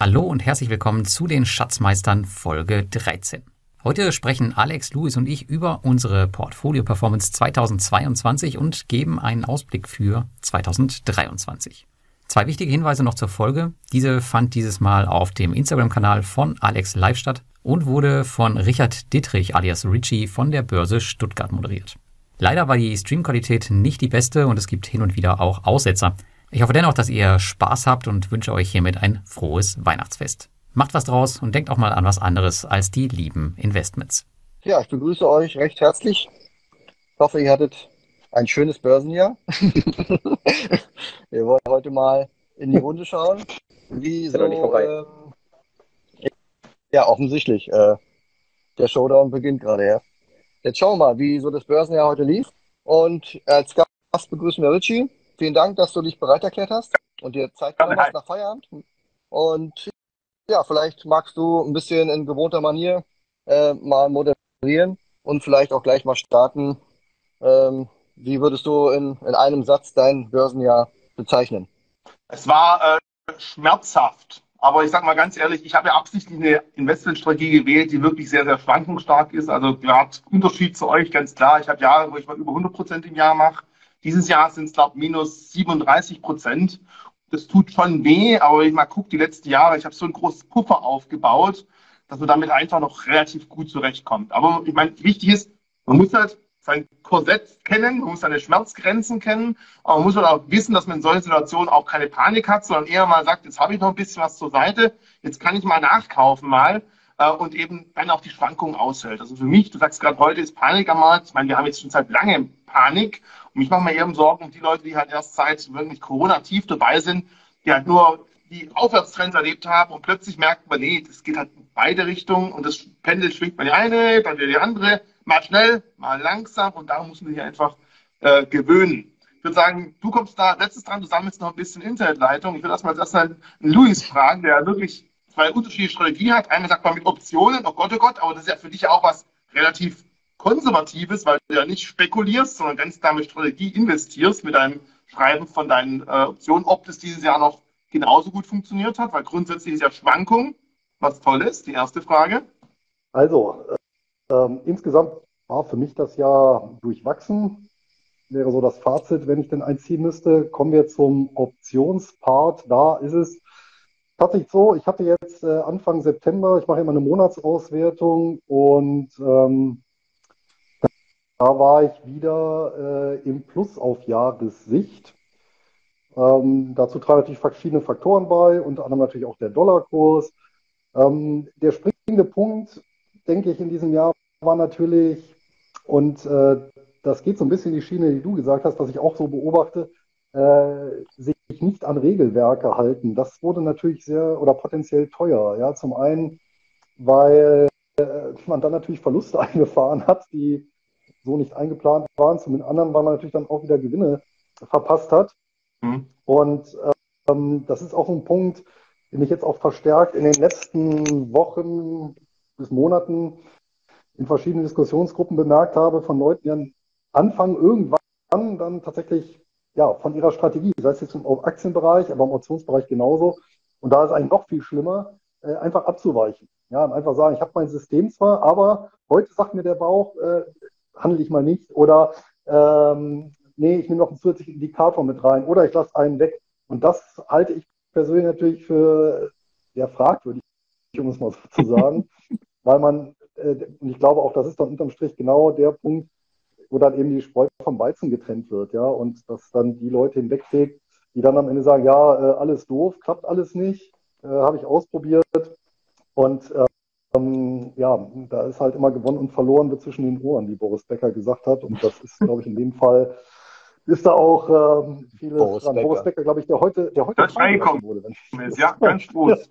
Hallo und herzlich willkommen zu den Schatzmeistern Folge 13. Heute sprechen Alex, Louis und ich über unsere Portfolio-Performance 2022 und geben einen Ausblick für 2023. Zwei wichtige Hinweise noch zur Folge. Diese fand dieses Mal auf dem Instagram-Kanal von Alex live statt und wurde von Richard Dittrich alias Richie von der Börse Stuttgart moderiert. Leider war die Streamqualität nicht die beste und es gibt hin und wieder auch Aussetzer. Ich hoffe dennoch, dass ihr Spaß habt und wünsche euch hiermit ein frohes Weihnachtsfest. Macht was draus und denkt auch mal an was anderes als die lieben Investments. Ja, ich begrüße euch recht herzlich. Ich hoffe, ihr hattet ein schönes Börsenjahr. Wir wollen heute mal in die Runde schauen. Wie so, ähm, ja, offensichtlich. Äh, der Showdown beginnt gerade, ja. Jetzt schauen wir mal, wie so das Börsenjahr heute lief. Und als Gast begrüßen wir Richie. Vielen Dank, dass du dich bereit erklärt hast und dir Zeit genommen hast nach Feierabend. Und ja, vielleicht magst du ein bisschen in gewohnter Manier äh, mal moderieren und vielleicht auch gleich mal starten. Ähm, wie würdest du in, in einem Satz dein Börsenjahr bezeichnen? Es war äh, schmerzhaft. Aber ich sage mal ganz ehrlich, ich habe ja absichtlich eine Investmentstrategie gewählt, die wirklich sehr, sehr schwankungsstark ist. Also habt Unterschied zu euch, ganz klar. Ich habe Jahre, wo ich mal über 100 Prozent im Jahr mache. Dieses Jahr sind es, glaube ich, minus 37 Prozent. Das tut schon weh, aber ich mal gucke, die letzten Jahre, ich habe so einen großen Puffer aufgebaut, dass man damit einfach noch relativ gut zurechtkommt. Aber ich meine, wichtig ist, man muss halt sein Korsett kennen, man muss seine Schmerzgrenzen kennen, aber man muss halt auch wissen, dass man in solchen Situationen auch keine Panik hat, sondern eher mal sagt, jetzt habe ich noch ein bisschen was zur Seite, jetzt kann ich mal nachkaufen mal äh, und eben dann auch die Schwankungen aushält. Also für mich, du sagst gerade, heute ist Panik am Markt. Ich meine, wir haben jetzt schon seit langem Panik. Und ich mache mir eben Sorgen um die Leute, die halt erst seit wirklich Corona-tief dabei sind, die halt nur die Aufwärtstrends erlebt haben und plötzlich merkt man, nee, das geht halt in beide Richtungen und das Pendel schwingt mal die eine, dann wieder die andere, mal schnell, mal langsam und da muss man sich einfach äh, gewöhnen. Ich würde sagen, du kommst da letztes dran, du sammelst noch ein bisschen Internetleitung. Ich würde erstmal erstmal einen Luis fragen, der wirklich zwei unterschiedliche Strategie hat. Einmal sagt man mit Optionen, oh Gott, oh Gott, aber das ist ja für dich auch was relativ Konservatives, weil du ja nicht spekulierst, sondern ganz klar mit Strategie investierst, mit einem Schreiben von deinen äh, Optionen, ob das dieses Jahr noch genauso gut funktioniert hat, weil grundsätzlich ist ja Schwankung was Tolles, die erste Frage. Also, äh, äh, insgesamt war für mich das Jahr durchwachsen. Wäre so das Fazit, wenn ich denn einziehen müsste. Kommen wir zum Optionspart. Da ist es tatsächlich so, ich hatte jetzt äh, Anfang September, ich mache immer eine Monatsauswertung und ähm, da war ich wieder äh, im Plus auf Jahressicht. Ähm, dazu tragen natürlich verschiedene Faktoren bei, unter anderem natürlich auch der Dollarkurs. Ähm, der springende Punkt, denke ich, in diesem Jahr war natürlich, und äh, das geht so ein bisschen in die Schiene, die du gesagt hast, dass ich auch so beobachte, äh, sich nicht an Regelwerke halten. Das wurde natürlich sehr oder potenziell teuer. Ja, zum einen, weil äh, man dann natürlich Verluste eingefahren hat, die so nicht eingeplant waren. Zum anderen, weil man natürlich dann auch wieder Gewinne verpasst hat. Mhm. Und ähm, das ist auch ein Punkt, den ich jetzt auch verstärkt in den letzten Wochen bis Monaten in verschiedenen Diskussionsgruppen bemerkt habe von Leuten, die dann anfangen, irgendwann dann tatsächlich ja, von ihrer Strategie, sei es jetzt im Aktienbereich, aber im Optionsbereich genauso. Und da ist eigentlich noch viel schlimmer, äh, einfach abzuweichen. Ja, und einfach sagen, ich habe mein System zwar, aber heute sagt mir der Bauch, äh, handle ich mal nicht. Oder ähm, nee, ich nehme noch einen zusätzlichen Indikator mit rein oder ich lasse einen weg. Und das halte ich persönlich natürlich für ja, fragwürdig, um es mal so zu sagen, weil man, äh, und ich glaube auch, das ist dann unterm Strich genau der Punkt, wo dann eben die Spreu vom Weizen getrennt wird, ja, und dass dann die Leute hinwegfegt, die dann am Ende sagen, ja, äh, alles doof, klappt alles nicht, äh, habe ich ausprobiert und ähm, ja, da ist halt immer gewonnen und verloren wird zwischen den Ohren, wie Boris Becker gesagt hat. Und das ist, glaube ich, in dem Fall ist da auch ähm, vieles Boris dran. Becker. Boris Becker, glaube ich, der heute, der heute reingekommen wurde. Wenn ich ja, ganz groß.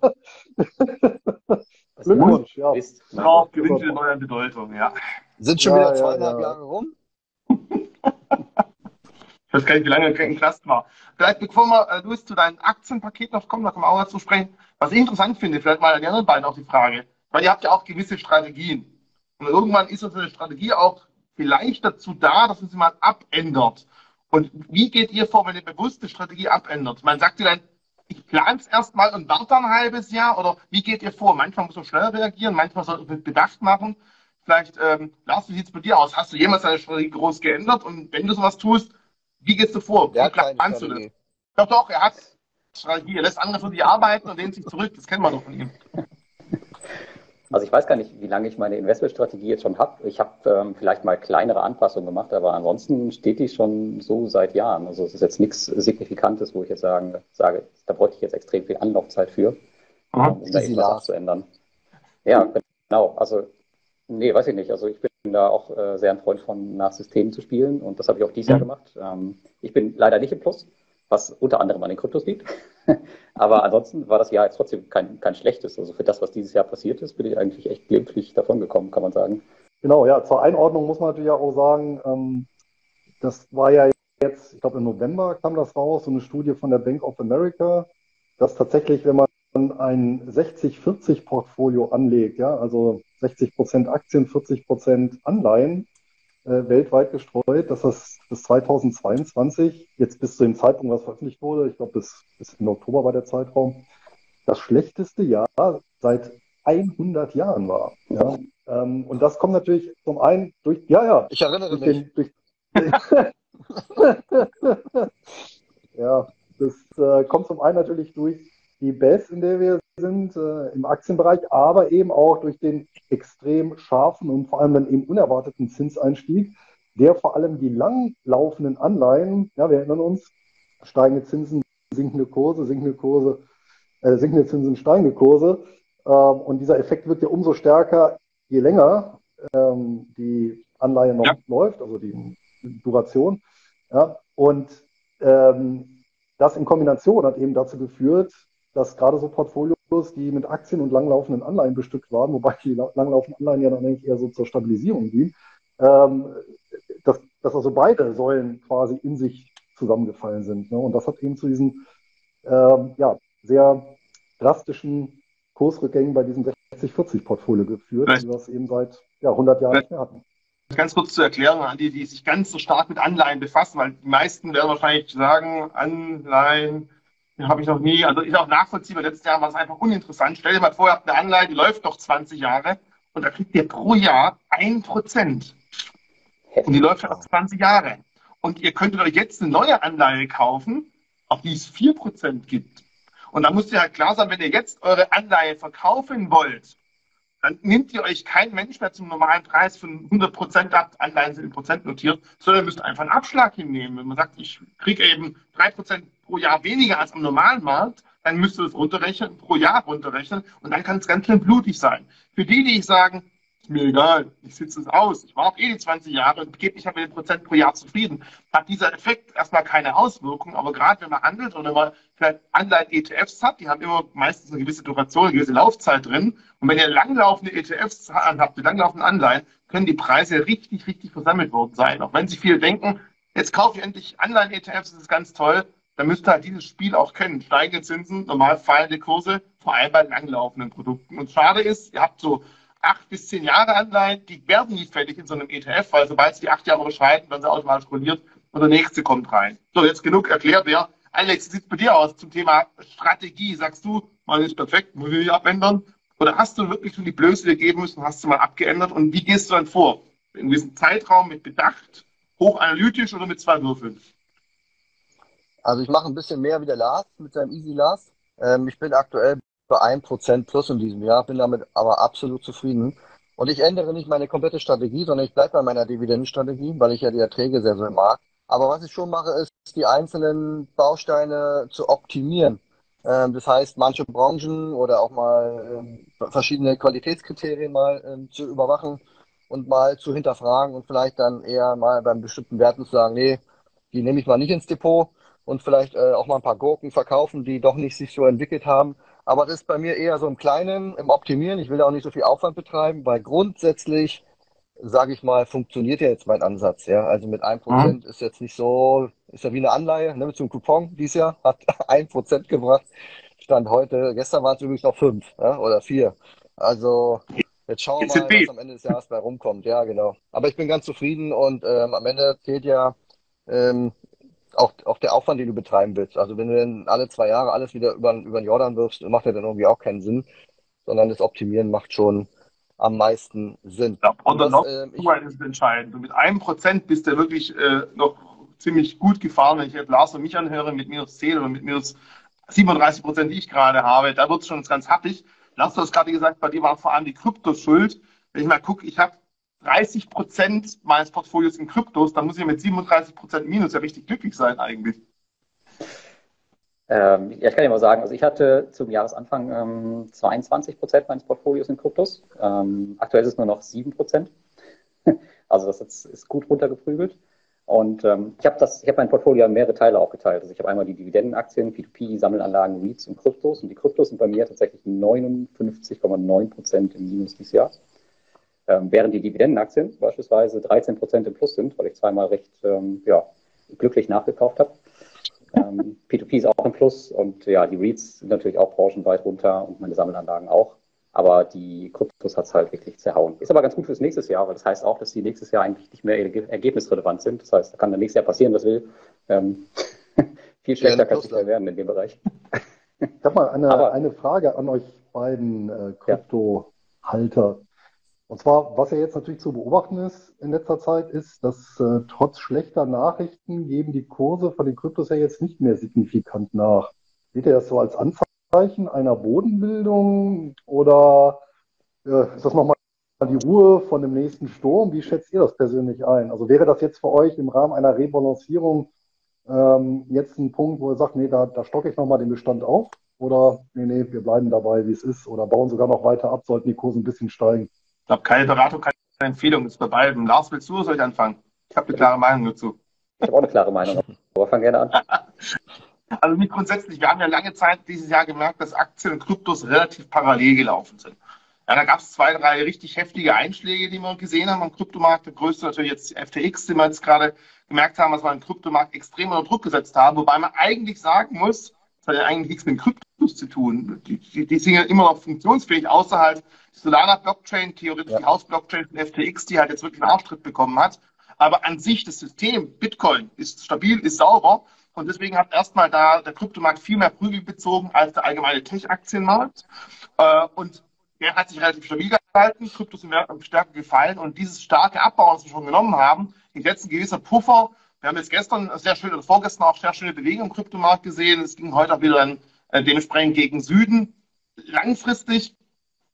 Glückwunsch, ja. Genau, gewinnt wieder neue Bedeutung, ja. Sind schon ja, wieder zweieinhalb ja, ja. Jahre rum? ich weiß gar nicht, wie lange der ein Knast war. Vielleicht, bevor wir, äh, Luis, zu deinem Aktienpaket noch kommen, da kommen wir auch dazu sprechen. Was ich interessant finde, vielleicht mal an die anderen beiden auch die Frage. Weil ihr habt ja auch gewisse Strategien. Und irgendwann ist unsere Strategie auch vielleicht dazu da, dass man sie mal abändert. Und wie geht ihr vor, wenn ihr bewusste Strategie abändert? Man sagt ihr dann, ich plane es erstmal und warte ein halbes Jahr? Oder wie geht ihr vor? Manchmal muss man schnell reagieren, manchmal soll man Bedacht machen. Vielleicht, ähm, Lars, wie sieht es bei dir aus? Hast du jemals deine Strategie groß geändert? Und wenn du sowas tust, wie gehst du vor? Wie planst du das? Doch, doch, er hat Strategie. Er lässt andere für dich arbeiten und lehnt sich zurück. Das kennen wir doch von ihm. Also ich weiß gar nicht, wie lange ich meine Investmentstrategie jetzt schon habe. Ich habe ähm, vielleicht mal kleinere Anpassungen gemacht, aber ansonsten steht die schon so seit Jahren. Also es ist jetzt nichts Signifikantes, wo ich jetzt sagen, sage, da bräuchte ich jetzt extrem viel Anlaufzeit für, Aha, um da etwas zu ändern. Ja, genau. Also nee, weiß ich nicht. Also ich bin da auch äh, sehr ein Freund von nach Systemen zu spielen und das habe ich auch dieses Jahr mhm. gemacht. Ähm, ich bin leider nicht im Plus was unter anderem an den Kryptos liegt. Aber ansonsten war das Jahr jetzt trotzdem kein, kein schlechtes. Also für das, was dieses Jahr passiert ist, bin ich eigentlich echt glimpflich davon gekommen, kann man sagen. Genau, ja, zur Einordnung muss man natürlich auch sagen, ähm, das war ja jetzt, ich glaube im November kam das raus, so eine Studie von der Bank of America, dass tatsächlich, wenn man ein 60-40-Portfolio anlegt, ja, also 60 Prozent Aktien, 40 Prozent Anleihen, äh, weltweit gestreut, dass das bis 2022, jetzt bis zu dem Zeitpunkt, was veröffentlicht wurde, ich glaube bis, bis im Oktober war der Zeitraum, das schlechteste Jahr seit 100 Jahren war. Ja? Ähm, und das kommt natürlich zum einen durch, ja, ja. Ich erinnere mich. Den, durch, ja, das äh, kommt zum einen natürlich durch die Best, in der wir sind äh, im Aktienbereich, aber eben auch durch den extrem scharfen und vor allem dann eben unerwarteten Zinseinstieg, der vor allem die langlaufenden Anleihen, ja, wir erinnern uns, steigende Zinsen, sinkende Kurse, sinkende Kurse, äh, sinkende Zinsen, steigende Kurse. Äh, und dieser Effekt wird ja umso stärker, je länger ähm, die Anleihe noch ja. läuft, also die Duration. Ja, und ähm, das in Kombination hat eben dazu geführt, dass gerade so Portfolios, die mit Aktien und langlaufenden Anleihen bestückt waren, wobei die langlaufenden Anleihen ja dann eigentlich eher so zur Stabilisierung dienen, ähm, dass, dass also beide Säulen quasi in sich zusammengefallen sind. Ne? Und das hat eben zu diesen ähm, ja, sehr drastischen Kursrückgängen bei diesem 60-40-Portfolio geführt, die wir es eben seit ja, 100 Jahren nicht mehr hatten. Ganz kurz zur Erklärung an die, die sich ganz so stark mit Anleihen befassen, weil die meisten werden wahrscheinlich sagen, Anleihen habe ich noch nie, also ist auch nachvollziehbar. Letztes Jahr war es einfach uninteressant. Stell dir mal vor, ihr habt eine Anleihe, die läuft noch 20 Jahre und da kriegt ihr pro Jahr ein Prozent. Und die läuft schon noch 20 Jahre. Und ihr könntet euch jetzt eine neue Anleihe kaufen, auf die es 4% gibt. Und da muss ja halt klar sein, wenn ihr jetzt eure Anleihe verkaufen wollt, dann nimmt ihr euch kein Mensch mehr zum normalen Preis von 100 Prozent ab, Anleihen sind in Prozent notiert, sondern ihr müsst einfach einen Abschlag hinnehmen. Wenn man sagt, ich kriege eben 3 Prozent pro Jahr weniger als am normalen Markt, dann müsst ihr das runterrechnen, pro Jahr runterrechnen und dann kann es ganz schön blutig sein. Für die, die sagen, ist mir egal, ich sitze es aus, ich warte eh die 20 Jahre und gebe mich mit den Prozent pro Jahr zufrieden, hat dieser Effekt erstmal keine Auswirkung, aber gerade wenn man handelt oder wenn man vielleicht Anleihen-ETFs hat, die haben immer meistens eine gewisse Duration, eine gewisse Laufzeit drin und wenn ihr langlaufende ETFs habt, mit langlaufenden Anleihen, können die Preise richtig, richtig versammelt worden sein. Auch wenn sie viel denken, jetzt kaufe ich endlich Anleihen-ETFs, das ist ganz toll, dann müsst ihr halt dieses Spiel auch kennen. Steigende Zinsen, normal fallende Kurse, vor allem bei langlaufenden Produkten. Und schade ist, ihr habt so acht bis zehn Jahre Anleihen, die werden nicht fertig in so einem ETF, weil sobald sie die acht Jahre überschreiten, werden sie automatisch rolliert und der nächste kommt rein. So, jetzt genug erklärt. Ja. Alex, wie sieht es bei dir aus zum Thema Strategie? Sagst du, man ist perfekt, muss ich abändern? Oder hast du wirklich schon die Blöße gegeben müssen, hast du mal abgeändert? Und wie gehst du dann vor? In diesem Zeitraum mit Bedacht, hochanalytisch oder mit zwei Würfeln? Also ich mache ein bisschen mehr wie der Lars mit seinem Easy Lars. Ähm, ich bin aktuell bei 1% plus in diesem Jahr, bin damit aber absolut zufrieden. Und ich ändere nicht meine komplette Strategie, sondern ich bleibe bei meiner Dividendenstrategie, weil ich ja die Erträge sehr, sehr mag. Aber was ich schon mache, ist, die einzelnen Bausteine zu optimieren. Ähm, das heißt, manche Branchen oder auch mal ähm, verschiedene Qualitätskriterien mal ähm, zu überwachen und mal zu hinterfragen und vielleicht dann eher mal beim bestimmten Werten zu sagen, nee, die nehme ich mal nicht ins Depot und vielleicht äh, auch mal ein paar Gurken verkaufen, die doch nicht sich so entwickelt haben. Aber das ist bei mir eher so im Kleinen, im Optimieren. Ich will da auch nicht so viel Aufwand betreiben, weil grundsätzlich, sage ich mal, funktioniert ja jetzt mein Ansatz. Ja, also mit 1% mhm. ist jetzt nicht so, ist ja wie eine Anleihe, ne, mit so einem Coupon dieses Jahr, hat 1% gebracht. Stand heute, gestern waren es übrigens noch 5 ja, oder 4. Also jetzt schauen wir mal, was am Ende des Jahres bei rumkommt. Ja, genau. Aber ich bin ganz zufrieden und ähm, am Ende zählt ja, ähm, auch, auch der Aufwand, den du betreiben willst. Also wenn du dann alle zwei Jahre alles wieder über, über den Jordan wirfst, macht ja dann irgendwie auch keinen Sinn, sondern das Optimieren macht schon am meisten Sinn. Ja, und dann noch, äh, ich, ist entscheidend. Und mit einem Prozent bist du wirklich äh, noch ziemlich gut gefahren, wenn ich jetzt Lars und mich anhöre, mit minus 10 oder mit minus 37 Prozent, die ich gerade habe, da wird es schon ganz happig. Lars, du hast gerade gesagt, bei dir war vor allem die Kryptos schuld. Wenn ich mal gucke, ich habe 30 Prozent meines Portfolios in Kryptos, dann muss ich mit 37 Prozent Minus ja richtig glücklich sein eigentlich. Ähm, ja, ich kann ja mal sagen, also ich hatte zum Jahresanfang ähm, 22 Prozent meines Portfolios in Kryptos. Ähm, aktuell ist es nur noch 7 Prozent. also das ist, gut runtergeprügelt. Und ähm, ich habe das, mein Portfolio in mehrere Teile aufgeteilt. Also ich habe einmal die Dividendenaktien, P2P, Sammelanlagen, REITs und Kryptos. Und die Kryptos sind bei mir tatsächlich 59,9 Prozent im Minus dieses Jahr. Ähm, während die Dividendenaktien beispielsweise 13 Prozent im Plus sind, weil ich zweimal recht ähm, ja, glücklich nachgekauft habe. Ähm, P2P ist auch im Plus und ja, die REITs sind natürlich auch branchenweit runter und meine Sammelanlagen auch. Aber die Kryptos hat es halt wirklich zerhauen. Ist aber ganz gut fürs nächste Jahr, weil das heißt auch, dass die nächstes Jahr eigentlich nicht mehr ergebnisrelevant sind. Das heißt, da kann dann nächstes Jahr passieren, was will. Ähm, viel schlechter kann es nicht mehr werden in dem Bereich. Ich habe mal eine, aber, eine Frage an euch beiden äh, Kryptohalter. Ja. Und zwar, was ja jetzt natürlich zu beobachten ist in letzter Zeit, ist, dass äh, trotz schlechter Nachrichten geben die Kurse von den Kryptos ja jetzt nicht mehr signifikant nach. Seht ihr das so als Anzeichen einer Bodenbildung oder äh, ist das nochmal die Ruhe von dem nächsten Sturm? Wie schätzt ihr das persönlich ein? Also wäre das jetzt für euch im Rahmen einer Rebalancierung ähm, jetzt ein Punkt, wo ihr sagt, nee, da, da stocke ich nochmal den Bestand auf? Oder nee, nee, wir bleiben dabei, wie es ist oder bauen sogar noch weiter ab, sollten die Kurse ein bisschen steigen? Ich glaube, keine Beratung, keine Empfehlung ist bei beiden. Lars, willst du oder soll ich anfangen? Ich habe eine klare Meinung dazu. Ich habe auch eine klare Meinung, aber fang gerne an. also nicht grundsätzlich, wir haben ja lange Zeit dieses Jahr gemerkt, dass Aktien und Kryptos relativ parallel gelaufen sind. Ja, da gab es zwei, drei richtig heftige Einschläge, die wir gesehen haben am Kryptomarkt. Der größte natürlich jetzt die FTX, den wir jetzt gerade gemerkt haben, dass wir im Kryptomarkt extrem unter Druck gesetzt haben. Wobei man eigentlich sagen muss, das hat ja eigentlich nichts mit Kryptos zu tun. Die, die, die sind ja immer noch funktionsfähig, außer halt Solana-Blockchain, theoretisch ja. die Haus-Blockchain von FTX, die halt jetzt wirklich einen Auftritt bekommen hat. Aber an sich das System, Bitcoin, ist stabil, ist sauber. Und deswegen hat erstmal da der Kryptomarkt viel mehr Prügel bezogen als der allgemeine Tech-Aktienmarkt. Äh, und der hat sich relativ stabil gehalten. Kryptos sind stärker gefallen. Und dieses starke Abbau, was wir schon genommen haben, ist jetzt ein gewisser Puffer. Wir haben jetzt gestern sehr schön oder vorgestern auch sehr schöne Bewegung im Kryptomarkt gesehen. Es ging heute auch wieder dann äh, dementsprechend gegen Süden. Langfristig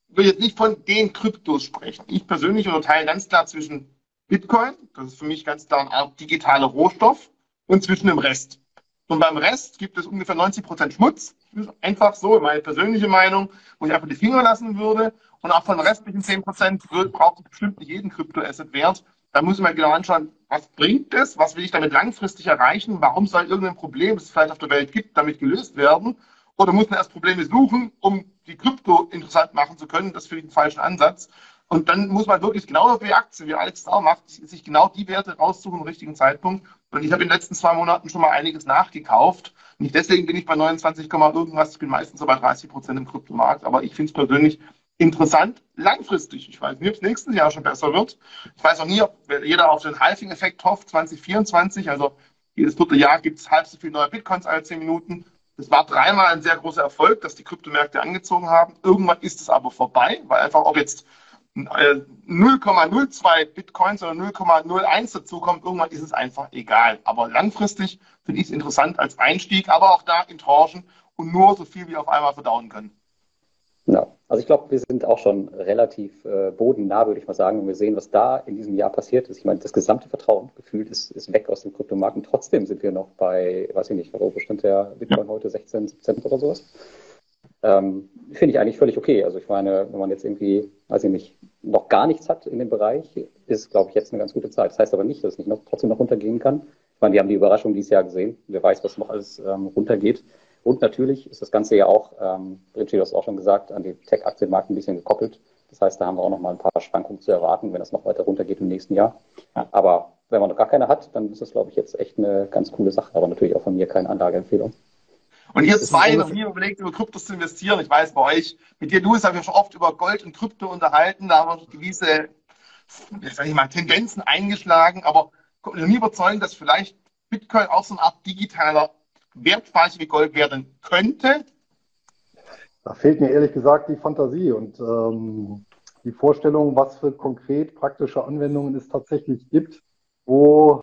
will jetzt nicht von den Kryptos sprechen. Ich persönlich unterteile ganz klar zwischen Bitcoin, das ist für mich ganz klar Art digitaler Rohstoff, und zwischen dem Rest. Und beim Rest gibt es ungefähr 90 Prozent Schmutz. Einfach so, meine persönliche Meinung, wo ich einfach die Finger lassen würde. Und auch von den restlichen 10 Prozent braucht es bestimmt nicht jeden Kryptoasset-Wert. Da muss man genau anschauen, was bringt es, was will ich damit langfristig erreichen, warum soll irgendein Problem, das es vielleicht auf der Welt gibt, damit gelöst werden. Oder muss man erst Probleme suchen, um die Krypto interessant machen zu können? Das finde ich einen falschen Ansatz. Und dann muss man wirklich genau wie Aktien, wie Alex auch macht, sich genau die Werte raussuchen im richtigen Zeitpunkt. Und ich habe in den letzten zwei Monaten schon mal einiges nachgekauft. Nicht deswegen bin ich bei 29, irgendwas. Ich bin meistens so bei 30 Prozent im Kryptomarkt. Aber ich finde es persönlich interessant, langfristig. Ich weiß nicht, ob es nächstes Jahr schon besser wird. Ich weiß auch nie, ob jeder auf den Halving-Effekt hofft, 2024. Also jedes vierte Jahr gibt es halb so viele neue Bitcoins alle zehn Minuten. Es war dreimal ein sehr großer Erfolg, dass die Kryptomärkte angezogen haben. Irgendwann ist es aber vorbei, weil einfach, ob jetzt 0,02 äh, Bitcoins oder 0,01 dazukommt, irgendwann ist es einfach egal. Aber langfristig finde ich es interessant als Einstieg, aber auch da in Tranchen und nur so viel wie auf einmal verdauen können. Ja, also ich glaube, wir sind auch schon relativ äh, bodennah, würde ich mal sagen, und wir sehen, was da in diesem Jahr passiert ist. Ich meine, das gesamte Vertrauen gefühlt ist, ist weg aus dem Kryptomarkt und trotzdem sind wir noch bei, weiß ich nicht, wo bestimmt der Bitcoin heute 16, 17 oder sowas. Ähm, Finde ich eigentlich völlig okay. Also ich meine, wenn man jetzt irgendwie, weiß ich nicht, noch gar nichts hat in dem Bereich, ist, glaube ich, jetzt eine ganz gute Zeit. Das heißt aber nicht, dass es nicht noch, trotzdem noch runtergehen kann. Ich meine, wir haben die Überraschung dieses Jahr gesehen. Wer weiß, was noch alles ähm, runtergeht. Und natürlich ist das Ganze ja auch, ähm, Richie, du hast auch schon gesagt, an die Tech-Aktienmarkt ein bisschen gekoppelt. Das heißt, da haben wir auch noch mal ein paar Schwankungen zu erwarten, wenn das noch weiter runtergeht im nächsten Jahr. Aber wenn man noch gar keine hat, dann ist das, glaube ich, jetzt echt eine ganz coole Sache. Aber natürlich auch von mir keine Anlageempfehlung. Und ihr zwei noch nie überlegt, über Kryptos zu investieren. Ich weiß bei euch, mit dir, Louis, haben wir schon oft über Gold und Krypto unterhalten. Da haben wir gewisse, sag ich mal, Tendenzen eingeschlagen. Aber mir nie überzeugen, dass vielleicht Bitcoin auch so eine Art digitaler Wertspeicher wie Gold werden könnte? Da fehlt mir ehrlich gesagt die Fantasie und ähm, die Vorstellung, was für konkret praktische Anwendungen es tatsächlich gibt, wo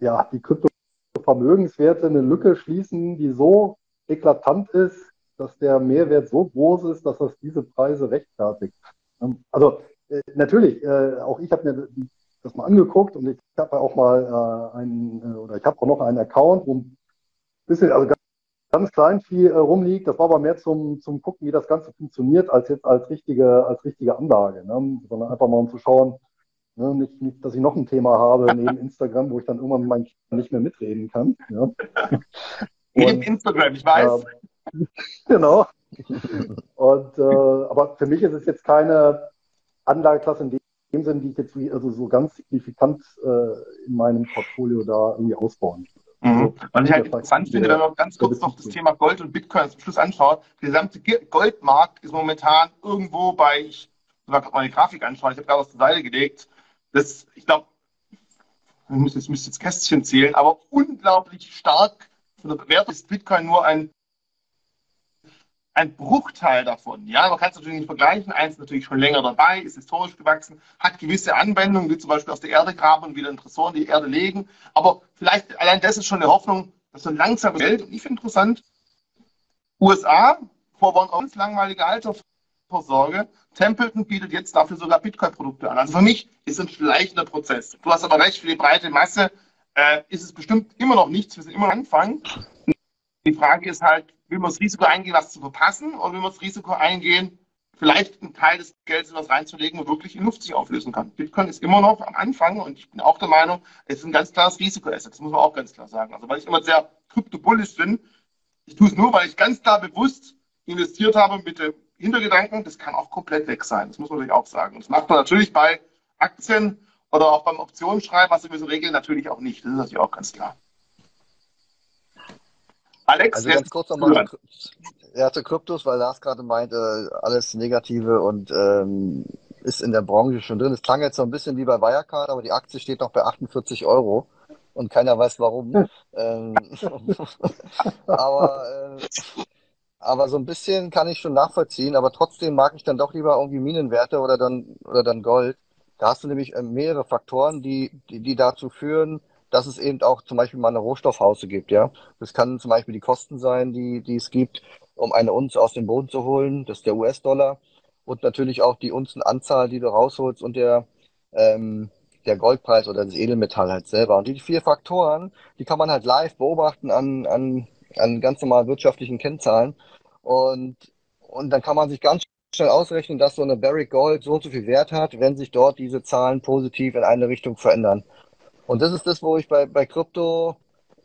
ja, die Kryptovermögenswerte eine Lücke schließen, die so eklatant ist, dass der Mehrwert so groß ist, dass das diese Preise rechtfertigt. Ähm, also äh, natürlich, äh, auch ich habe mir das mal angeguckt und ich habe auch mal äh, einen, äh, oder ich habe auch noch einen Account, wo bisschen, also ganz, ganz klein viel äh, rumliegt. Das war aber mehr zum, zum Gucken, wie das Ganze funktioniert, als jetzt als richtige, als richtige Anlage, ne? sondern einfach mal um zu schauen, ne? nicht, nicht, dass ich noch ein Thema habe neben Instagram, wo ich dann irgendwann mit meinen Kindern nicht mehr mitreden kann. Ja? Neben Instagram, ich weiß. Äh, genau. Und, äh, aber für mich ist es jetzt keine Anlageklasse in dem Sinn, die ich jetzt wie, also so ganz signifikant äh, in meinem Portfolio da irgendwie ausbauen Mhm. Was ich halt interessant finde, wenn man ganz kurz noch das Thema Gold und Bitcoin zum Schluss anschaut, der gesamte Goldmarkt ist momentan irgendwo bei, ich habe mal die Grafik anschauen, ich habe gerade was zur Seite gelegt, das, ich glaube, ich müsste jetzt, müsste jetzt Kästchen zählen, aber unglaublich stark von der Bewertung ist Bitcoin nur ein ein Bruchteil davon. Ja, man kann es natürlich nicht vergleichen. Eins ist natürlich schon länger dabei, ist historisch gewachsen, hat gewisse Anwendungen, wie zum Beispiel aus der Erde graben und wieder in Tresoren die Erde legen. Aber vielleicht allein das ist schon eine Hoffnung, dass so ein langsames Geld, und ich finde interessant, USA, vor uns langweilige Altersvorsorge, Templeton bietet jetzt dafür sogar Bitcoin-Produkte an. Also für mich ist es ein schleichender Prozess. Du hast aber recht, für die breite Masse äh, ist es bestimmt immer noch nichts. Wir sind immer am Anfang. Die Frage ist halt, will man das Risiko eingehen, was zu verpassen, oder will man das Risiko eingehen, vielleicht einen Teil des Geldes in was reinzulegen und wirklich in Luft sich auflösen kann. Bitcoin ist immer noch am Anfang und ich bin auch der Meinung, es ist ein ganz klares Risikoasset. Das muss man auch ganz klar sagen. Also weil ich immer sehr kryptobullisch bin, ich tue es nur, weil ich ganz klar bewusst investiert habe mit dem Hintergedanken, das kann auch komplett weg sein. Das muss man natürlich auch sagen. Das macht man natürlich bei Aktien oder auch beim Optionsschreiben, was wir so regeln, natürlich auch nicht. Das ist natürlich auch ganz klar. Alex, also ganz kurz nochmal ja, zu Kryptos, weil Lars gerade meinte, alles Negative und ähm, ist in der Branche schon drin. Es klang jetzt so ein bisschen wie bei Wirecard, aber die Aktie steht noch bei 48 Euro und keiner weiß warum. ähm, aber, äh, aber so ein bisschen kann ich schon nachvollziehen, aber trotzdem mag ich dann doch lieber irgendwie Minenwerte oder dann, oder dann Gold. Da hast du nämlich äh, mehrere Faktoren, die, die, die dazu führen, dass es eben auch zum Beispiel mal eine Rohstoffhause gibt, ja. Das kann zum Beispiel die Kosten sein, die, die es gibt, um eine Unze aus dem Boden zu holen, das ist der US-Dollar. Und natürlich auch die Unzenanzahl, die du rausholst und der, ähm, der Goldpreis oder das Edelmetall halt selber. Und die vier Faktoren, die kann man halt live beobachten an, an, an ganz normalen wirtschaftlichen Kennzahlen. Und, und dann kann man sich ganz schnell ausrechnen, dass so eine Barrick Gold so und so viel Wert hat, wenn sich dort diese Zahlen positiv in eine Richtung verändern. Und das ist das, wo ich bei, bei Krypto,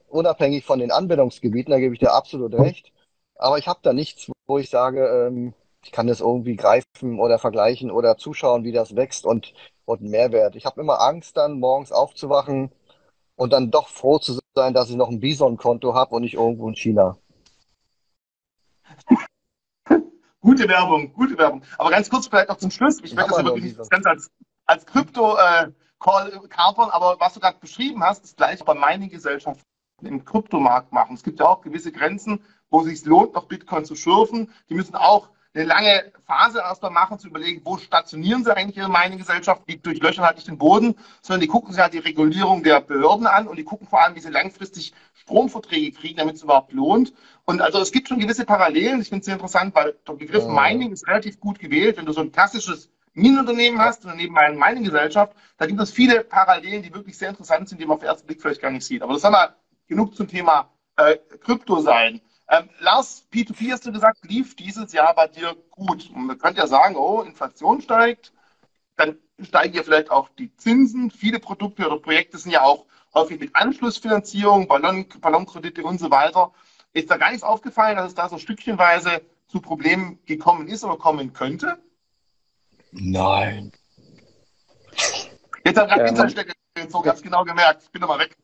unabhängig von den Anwendungsgebieten, da gebe ich dir absolut recht, aber ich habe da nichts, wo ich sage, ähm, ich kann das irgendwie greifen oder vergleichen oder zuschauen, wie das wächst und, und einen Mehrwert. Ich habe immer Angst, dann morgens aufzuwachen und dann doch froh zu sein, dass ich noch ein Bison-Konto habe und nicht irgendwo in China. Gute Werbung, gute Werbung. Aber ganz kurz vielleicht noch zum Schluss. Ich möchte das ja wirklich nicht ganz als, als Krypto äh, Call Carbon, aber was du gerade beschrieben hast, ist gleich bei Mining-Gesellschaften im Kryptomarkt machen. Es gibt ja auch gewisse Grenzen, wo es sich lohnt, noch Bitcoin zu schürfen. Die müssen auch eine lange Phase erstmal machen, zu überlegen, wo stationieren sie eigentlich ihre Mining-Gesellschaft. Die durchlöchern halt nicht den Boden, sondern die gucken sich halt die Regulierung der Behörden an und die gucken vor allem, wie sie langfristig Stromverträge kriegen, damit es überhaupt lohnt. Und also es gibt schon gewisse Parallelen. Ich finde es sehr interessant, weil der Begriff Mining ist relativ gut gewählt. Wenn du so ein klassisches Minenunternehmen hast und neben einer Mining-Gesellschaft, da gibt es viele Parallelen, die wirklich sehr interessant sind, die man auf den ersten Blick vielleicht gar nicht sieht. Aber das haben wir genug zum Thema äh, Krypto sein. Ähm, Lars, P2P hast du gesagt, lief dieses Jahr bei dir gut. Und man könnte ja sagen, oh, Inflation steigt, dann steigen ja vielleicht auch die Zinsen. Viele Produkte oder Projekte sind ja auch häufig mit Anschlussfinanzierung, Ballon, Ballonkredite und so weiter. Ist da gar nichts aufgefallen, dass es da so stückchenweise zu Problemen gekommen ist oder kommen könnte? Nein. Jetzt hat gerade ähm, Interstecker so ganz genau gemerkt. Ich bin nochmal weg.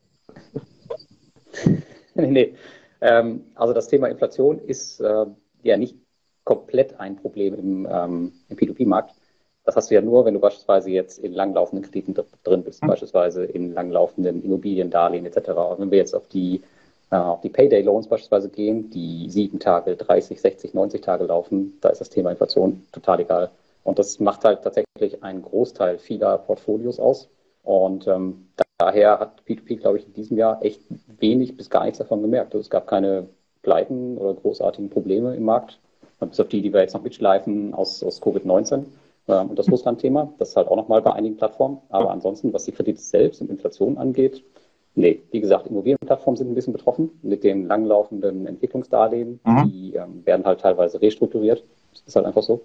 nee, nee. Ähm, also das Thema Inflation ist äh, ja nicht komplett ein Problem im, ähm, im P2P-Markt. Das hast du ja nur, wenn du beispielsweise jetzt in langlaufenden Krediten drin bist, mhm. beispielsweise in langlaufenden Immobiliendarlehen etc. Und wenn wir jetzt auf die, äh, auf die Payday-Loans beispielsweise gehen, die sieben Tage, 30, 60, 90 Tage laufen, da ist das Thema Inflation total egal. Und das macht halt tatsächlich einen Großteil vieler Portfolios aus. Und ähm, daher hat P2P, glaube ich, in diesem Jahr echt wenig bis gar nichts davon gemerkt. Also es gab keine Pleiten oder großartigen Probleme im Markt. Bis auf die, die wir jetzt noch mitschleifen aus, aus Covid-19 ähm, und das Russland-Thema. Das ist halt auch nochmal bei einigen Plattformen. Aber ansonsten, was die Kredite selbst und Inflation angeht, nee, wie gesagt, Immobilienplattformen sind ein bisschen betroffen mit den langlaufenden Entwicklungsdarlehen. Mhm. Die ähm, werden halt teilweise restrukturiert. Das ist halt einfach so.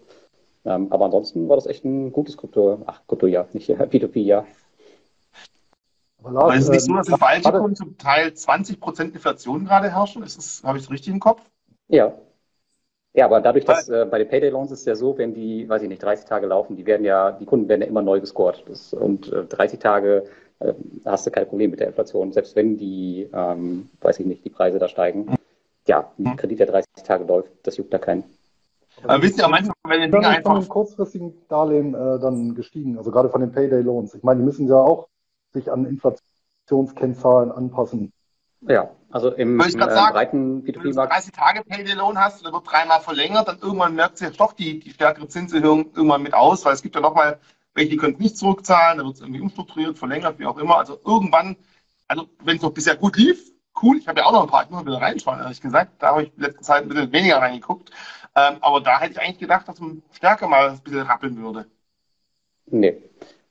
Ähm, aber ansonsten war das echt ein gutes Krypto, ach, Krypto-Jahr, nicht P2P-Jahr. Aber, Lars, aber ist es nicht so, dass in Baltikum zum Teil 20% Inflation gerade herrschen? Ist das, habe ich es richtig im Kopf? Ja. Ja, aber dadurch, dass äh, bei den Payday Loans ist es ja so, wenn die, weiß ich nicht, 30 Tage laufen, die werden ja, die Kunden werden ja immer neu gescored. Das, und äh, 30 Tage äh, hast du kein Problem mit der Inflation, selbst wenn die, ähm, weiß ich nicht, die Preise da steigen. Ja, ein Kredit, der 30 Tage läuft, das juckt da keinen. Aber wisst ihr auch manchmal, wenn die Dinge einfach. von den kurzfristigen Darlehen äh, dann gestiegen, also gerade von den Payday Loans. Ich meine, die müssen ja auch sich an Inflationskennzahlen anpassen. Ja, also im, im äh, sagen, breiten P2P-Markt. Wenn du 30 Tage Payday Loan hast, der wird dreimal verlängert, dann irgendwann merkt sich doch die, die stärkere Zinserhöhung irgendwann mit aus, weil es gibt ja nochmal, welche die können nicht zurückzahlen, dann wird es irgendwie umstrukturiert, verlängert, wie auch immer. Also irgendwann, also wenn es noch bisher gut lief, cool. Ich habe ja auch noch ein paar, ich muss wieder reinschauen, ehrlich gesagt. Da habe ich in letzter Zeit ein bisschen weniger reingeguckt. Ähm, aber da hätte ich eigentlich gedacht, dass man stärker mal ein bisschen rappeln würde. Nee.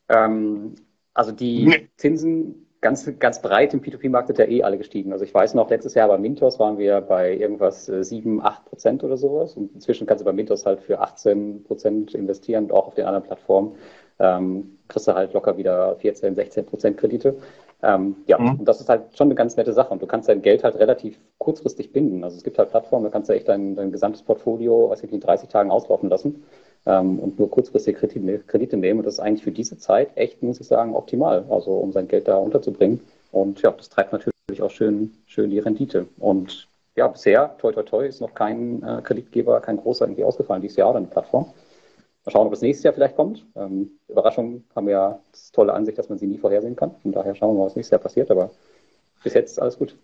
Ähm, also die nee. Zinsen ganz, ganz breit im P2P-Markt sind ja eh alle gestiegen. Also ich weiß noch, letztes Jahr bei Mintos waren wir bei irgendwas 7, äh, 8 Prozent oder sowas. Und inzwischen kannst du bei Mintos halt für 18 Prozent investieren, auch auf den anderen Plattformen. Ähm, kriegst du halt locker wieder 14, 16 Prozent Kredite. Ähm, ja, mhm. und das ist halt schon eine ganz nette Sache. Und du kannst dein Geld halt relativ kurzfristig binden. Also es gibt halt Plattformen, da kannst du echt dein, dein gesamtes Portfolio, weiß ich in 30 Tagen auslaufen lassen ähm, und nur kurzfristig Kredite, Kredite nehmen. Und das ist eigentlich für diese Zeit echt, muss ich sagen, optimal. Also um sein Geld da unterzubringen. Und ja, das treibt natürlich auch schön, schön die Rendite. Und ja, bisher, toi toi toi, ist noch kein äh, Kreditgeber, kein großer irgendwie ausgefallen dieses Jahr oder eine Plattform. Mal schauen, ob das nächste Jahr vielleicht kommt. Ähm, Überraschungen haben ja das tolle Ansicht, dass man sie nie vorhersehen kann. Von daher schauen wir mal, was nächstes Jahr passiert. Aber bis jetzt alles gut.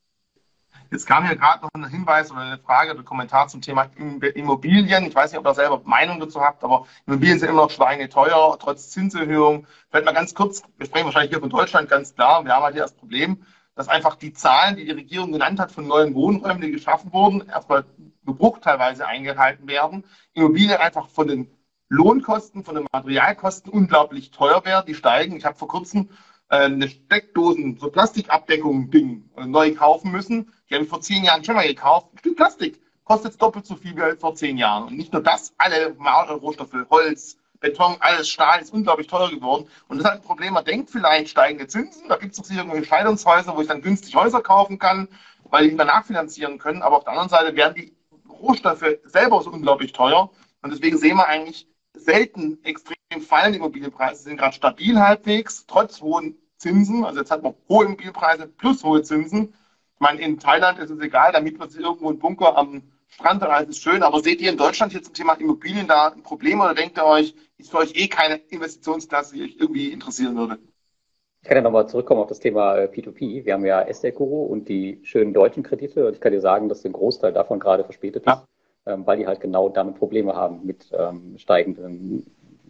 Jetzt kam hier gerade noch ein Hinweis oder eine Frage oder Kommentar zum Thema Immobilien. Ich weiß nicht, ob ihr selber Meinung dazu habt, aber Immobilien sind immer noch schweineteuer, trotz Zinserhöhung. Vielleicht mal ganz kurz, wir sprechen wahrscheinlich hier von Deutschland ganz klar. Wir haben halt hier das Problem, dass einfach die Zahlen, die die Regierung genannt hat von neuen Wohnräumen, die geschaffen wurden, erstmal gebrucht teilweise eingehalten werden. Immobilien einfach von den Lohnkosten, von den Materialkosten unglaublich teuer werden. Die steigen. Ich habe vor kurzem äh, eine Steckdosen, so Plastikabdeckung-Ding äh, neu kaufen müssen. Die habe ich vor zehn Jahren schon mal gekauft. Ein Stück Plastik kostet doppelt so viel wie vor zehn Jahren. Und nicht nur das, alle Rohstoffe, Holz, Beton, alles Stahl ist unglaublich teuer geworden. Und das ist halt ein Problem. Man denkt vielleicht steigende Zinsen. Da gibt es doch sicher irgendwelche Scheidungshäuser, wo ich dann günstig Häuser kaufen kann, weil die mehr nachfinanzieren können. Aber auf der anderen Seite werden die Rohstoffe selber so unglaublich teuer. Und deswegen sehen wir eigentlich selten extrem fallende Immobilienpreise, sind gerade stabil halbwegs, trotz hohen Zinsen. Also jetzt hat man hohe Immobilienpreise plus hohe Zinsen. Ich meine, in Thailand ist es egal, da mietet man sich irgendwo einen Bunker am Strand, da ist es schön. Aber seht ihr in Deutschland hier zum Thema Immobilien da ein Problem oder denkt ihr euch, ist für euch eh keine Investitionsklasse, die euch irgendwie interessieren würde? Ich kann ja nochmal zurückkommen auf das Thema P2P. Äh, Wir haben ja SDECO und die schönen deutschen Kredite und ich kann dir sagen, dass der Großteil davon gerade verspätet ist. Ja weil die halt genau damit Probleme haben mit ähm, steigenden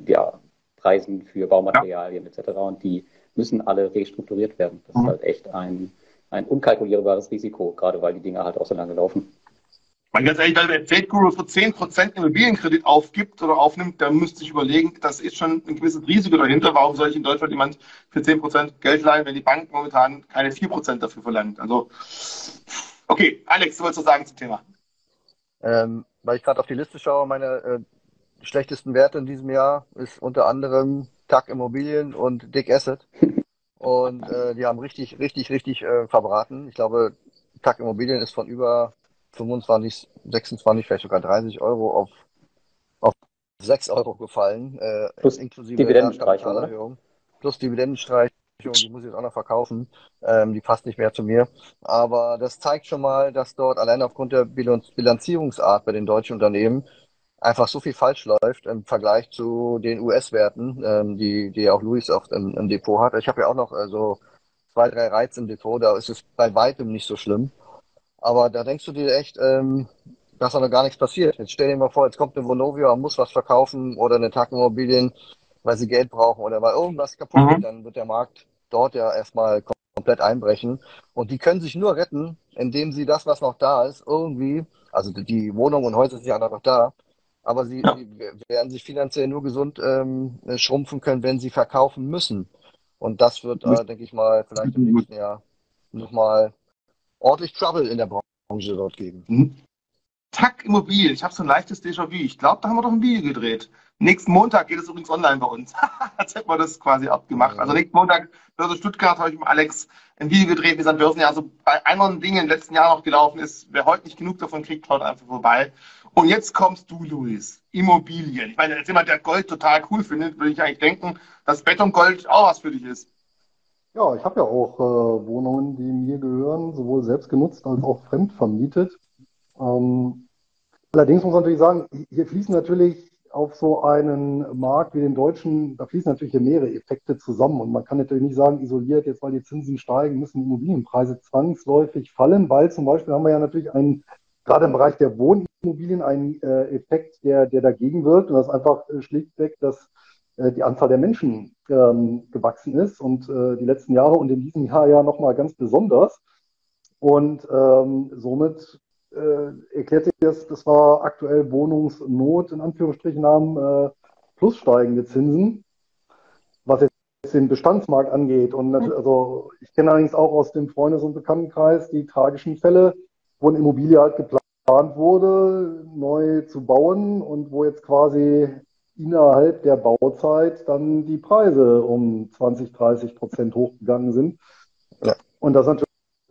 ja, Preisen für Baumaterialien ja. etc. Und die müssen alle restrukturiert werden. Das mhm. ist halt echt ein, ein unkalkulierbares Risiko, gerade weil die Dinge halt auch so lange laufen. Man ganz ehrlich, wenn der Trade Guru für 10% Immobilienkredit aufgibt oder aufnimmt, dann müsste ich überlegen, das ist schon ein gewisses Risiko dahinter. Warum soll ich in Deutschland jemand für 10% Geld leihen, wenn die Bank momentan keine 4% dafür verlangt? Also, okay, Alex, du wolltest was sagen zum Thema? Ähm, weil ich gerade auf die Liste schaue, meine äh, schlechtesten Werte in diesem Jahr ist unter anderem TAC Immobilien und Dick Asset. Und äh, die haben richtig, richtig, richtig äh, verbraten. Ich glaube, TAC Immobilien ist von über 25, 26, vielleicht sogar 30 Euro auf, auf 6 Euro gefallen. Äh, Plus inklusive Dividendenstreichung. Plus Dividendenstreichung die muss ich jetzt auch noch verkaufen. Ähm, die passt nicht mehr zu mir. Aber das zeigt schon mal, dass dort allein aufgrund der Bilanzierungsart bei den deutschen Unternehmen einfach so viel falsch läuft im Vergleich zu den US-Werten, ähm, die, die auch Luis oft im, im Depot hat. Ich habe ja auch noch äh, so zwei, drei Reiz im Depot, da ist es bei weitem nicht so schlimm. Aber da denkst du dir echt, ähm, dass da noch gar nichts passiert. Jetzt stell dir mal vor, jetzt kommt eine Vonovia und muss was verkaufen oder eine TAC Immobilien, weil sie Geld brauchen oder weil irgendwas kaputt mhm. geht, dann wird der Markt dort ja erstmal komplett einbrechen. Und die können sich nur retten, indem sie das, was noch da ist, irgendwie, also die Wohnung und Häuser sind ja noch da, aber sie, ja. werden sich finanziell nur gesund ähm, schrumpfen können, wenn sie verkaufen müssen. Und das wird, äh, denke ich mal, vielleicht im nächsten Jahr nochmal ordentlich Trouble in der Branche dort geben. Mhm. Tack Immobilien, ich habe so ein leichtes Déjà-vu. Ich glaube, da haben wir doch ein Video gedreht. Nächsten Montag geht es übrigens online bei uns. Als hätten wir das quasi abgemacht. Also nächsten Montag, Börse Stuttgart, habe ich mit Alex ein Video gedreht, wie es an Börsenjahr so bei anderen Dingen im letzten Jahr noch gelaufen ist. Wer heute nicht genug davon kriegt, schaut einfach vorbei. Und jetzt kommst du, Luis. Immobilien. Ich meine, als jemand, der Gold total cool findet, würde ich eigentlich denken, dass Betongold auch was für dich ist. Ja, ich habe ja auch äh, Wohnungen, die mir gehören, sowohl selbst genutzt als auch fremd vermietet. Ähm, allerdings muss man natürlich sagen, hier fließen natürlich auf so einen Markt wie den deutschen, da fließen natürlich mehrere Effekte zusammen. Und man kann natürlich nicht sagen, isoliert, jetzt weil die Zinsen steigen, müssen die Immobilienpreise zwangsläufig fallen, weil zum Beispiel haben wir ja natürlich einen gerade im Bereich der Wohnimmobilien ein äh, Effekt, der, der dagegen wirkt. Und das ist einfach äh, schlichtweg, dass äh, die Anzahl der Menschen ähm, gewachsen ist und äh, die letzten Jahre und in diesem Jahr ja nochmal ganz besonders. Und ähm, somit äh, erklärt sich das, das war aktuell Wohnungsnot in Anführungsstrichen haben, äh, plus steigende Zinsen, was jetzt den Bestandsmarkt angeht. Und also ich kenne allerdings auch aus dem Freundes- und Bekanntenkreis die tragischen Fälle, wo eine Immobilie halt geplant wurde, neu zu bauen und wo jetzt quasi innerhalb der Bauzeit dann die Preise um 20, 30 Prozent hochgegangen sind. Ja. Und das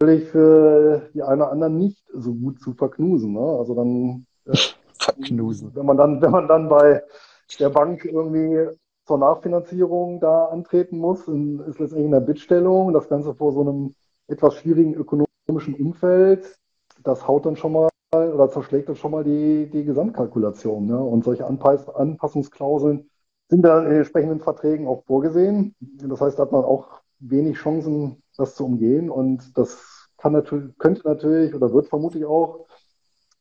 natürlich für die einen oder anderen nicht so gut zu verknusen. Ne? Also dann äh, verknusen. Wenn man dann, wenn man dann bei der Bank irgendwie zur Nachfinanzierung da antreten muss, ist letztendlich in der Bittstellung, das Ganze vor so einem etwas schwierigen ökonomischen Umfeld, das haut dann schon mal oder zerschlägt dann schon mal die, die Gesamtkalkulation. Ne? Und solche Anpass Anpassungsklauseln sind dann in den entsprechenden Verträgen auch vorgesehen. Das heißt, da hat man auch wenig Chancen, das zu umgehen. Und das kann natürlich, könnte natürlich oder wird vermutlich auch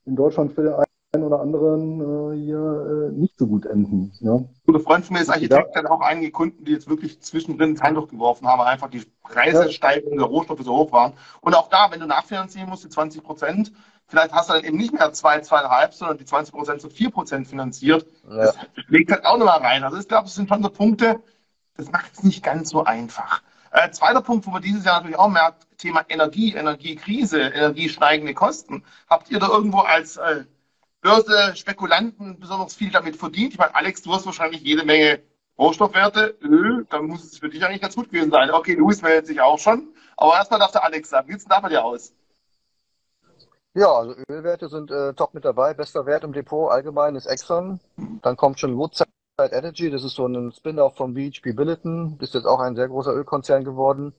in Deutschland für den einen oder anderen äh, hier äh, nicht so gut enden. Ja. Ein guter Freund von mir ist Architekt, ja. hat auch einige Kunden, die jetzt wirklich zwischendrin kein Handtuch geworfen haben, einfach die Preissteigerungen ja. der Rohstoffe so hoch waren. Und auch da, wenn du nachfinanzieren musst, die 20 Prozent, vielleicht hast du dann eben nicht mehr zwei, zweieinhalb, sondern die 20 Prozent zu vier Prozent finanziert. Ja. Das legt halt auch nochmal rein. Also ich glaube, das sind schon so Punkte, das macht es nicht ganz so einfach. Äh, zweiter Punkt, wo man dieses Jahr natürlich auch merkt, Thema Energie, Energiekrise, energiesteigende Kosten. Habt ihr da irgendwo als äh, Börse Spekulanten besonders viel damit verdient? Ich meine, Alex, du hast wahrscheinlich jede Menge Rohstoffwerte, Öl, dann muss es für dich eigentlich ganz gut gewesen sein. Okay, Luis meldet sich auch schon. Aber erstmal darf der Alex sagen, wie sieht es da bei dir aus? Ja, also Ölwerte sind äh, top mit dabei. Bester Wert im Depot allgemein ist Exxon. Dann kommt schon Woodside Energy, das ist so ein Spin-off von BHP Billiton. Ist jetzt auch ein sehr großer Ölkonzern geworden.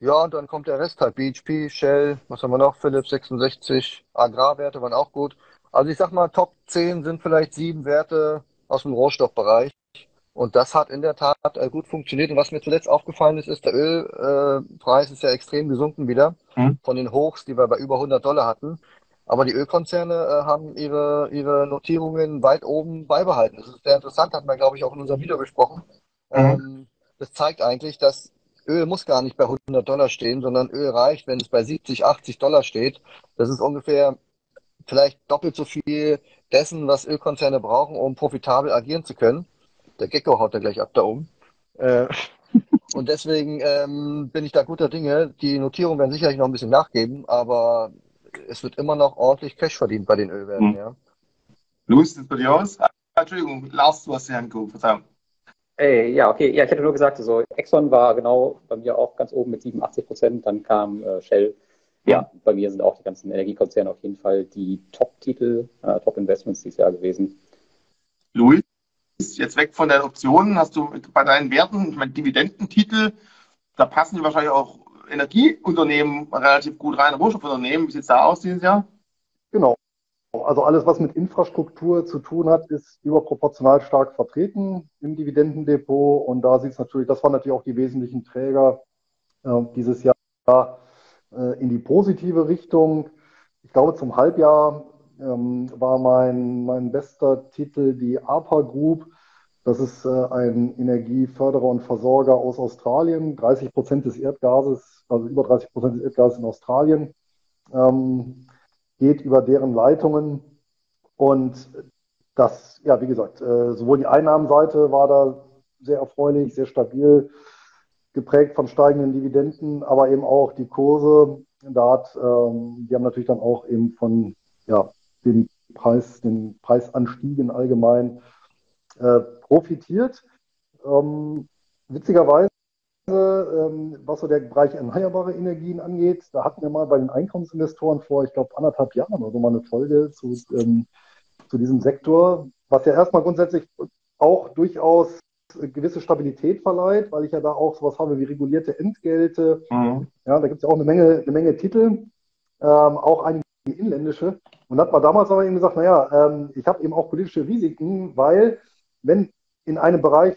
Ja, und dann kommt der Rest halt. BHP, Shell, was haben wir noch? Philips 66, Agrarwerte waren auch gut. Also ich sag mal, Top 10 sind vielleicht sieben Werte aus dem Rohstoffbereich. Und das hat in der Tat äh, gut funktioniert. Und was mir zuletzt aufgefallen ist, ist, der Ölpreis äh, ist ja extrem gesunken wieder mhm. von den Hochs, die wir bei über 100 Dollar hatten. Aber die Ölkonzerne äh, haben ihre, ihre Notierungen weit oben beibehalten. Das ist sehr interessant, hat man, glaube ich, auch in unserem Video besprochen. Mhm. Ähm, das zeigt eigentlich, dass Öl muss gar nicht bei 100 Dollar stehen, sondern Öl reicht, wenn es bei 70, 80 Dollar steht. Das ist ungefähr vielleicht doppelt so viel dessen, was Ölkonzerne brauchen, um profitabel agieren zu können. Der Gecko haut da gleich ab da oben. Äh, und deswegen ähm, bin ich da guter Dinge. Die Notierungen werden sicherlich noch ein bisschen nachgeben, aber es wird immer noch ordentlich Cash verdient bei den Ölwerten, mhm. ja. Luis, das bei dir aus? Ah, Entschuldigung, Lars, du hast die Hand gehoben, Verzeihung. Ey, ja, okay. Ja, ich hätte nur gesagt, also Exxon war genau bei mir auch ganz oben mit 87 Prozent. Dann kam äh, Shell. Ja, mhm. bei mir sind auch die ganzen Energiekonzerne auf jeden Fall die Top-Titel, äh, Top-Investments dieses Jahr gewesen. Luis? jetzt weg von den Optionen, hast du bei deinen Werten, ich meine, Dividendentitel, da passen die wahrscheinlich auch Energieunternehmen relativ gut rein, Rohstoffunternehmen. Wie sieht es da aus dieses Jahr? Genau. Also alles, was mit Infrastruktur zu tun hat, ist überproportional stark vertreten im Dividendendepot. Und da sieht es natürlich, das waren natürlich auch die wesentlichen Träger äh, dieses Jahr äh, in die positive Richtung. Ich glaube, zum Halbjahr ähm, war mein, mein bester Titel die APA Group. Das ist äh, ein Energieförderer und Versorger aus Australien. 30 Prozent des Erdgases, also über 30 Prozent des Erdgases in Australien. Ähm, geht über deren Leitungen. Und das, ja, wie gesagt, äh, sowohl die Einnahmenseite war da sehr erfreulich, sehr stabil, geprägt von steigenden Dividenden, aber eben auch die Kurse. Da hat, ähm, die haben natürlich dann auch eben von ja, den Preis, den Preisanstiegen allgemein äh, profitiert. Ähm, witzigerweise ähm, was so der Bereich erneuerbare Energien angeht. Da hatten wir mal bei den Einkommensinvestoren vor, ich glaube, anderthalb Jahren oder so mal eine Folge zu, ähm, zu diesem Sektor, was ja erstmal grundsätzlich auch durchaus gewisse Stabilität verleiht, weil ich ja da auch sowas habe wie regulierte Entgelte. Mhm. Ja, da gibt es ja auch eine Menge, eine Menge Titel, ähm, auch einige inländische. Und hat man damals aber eben gesagt, naja, ähm, ich habe eben auch politische Risiken, weil wenn in einem Bereich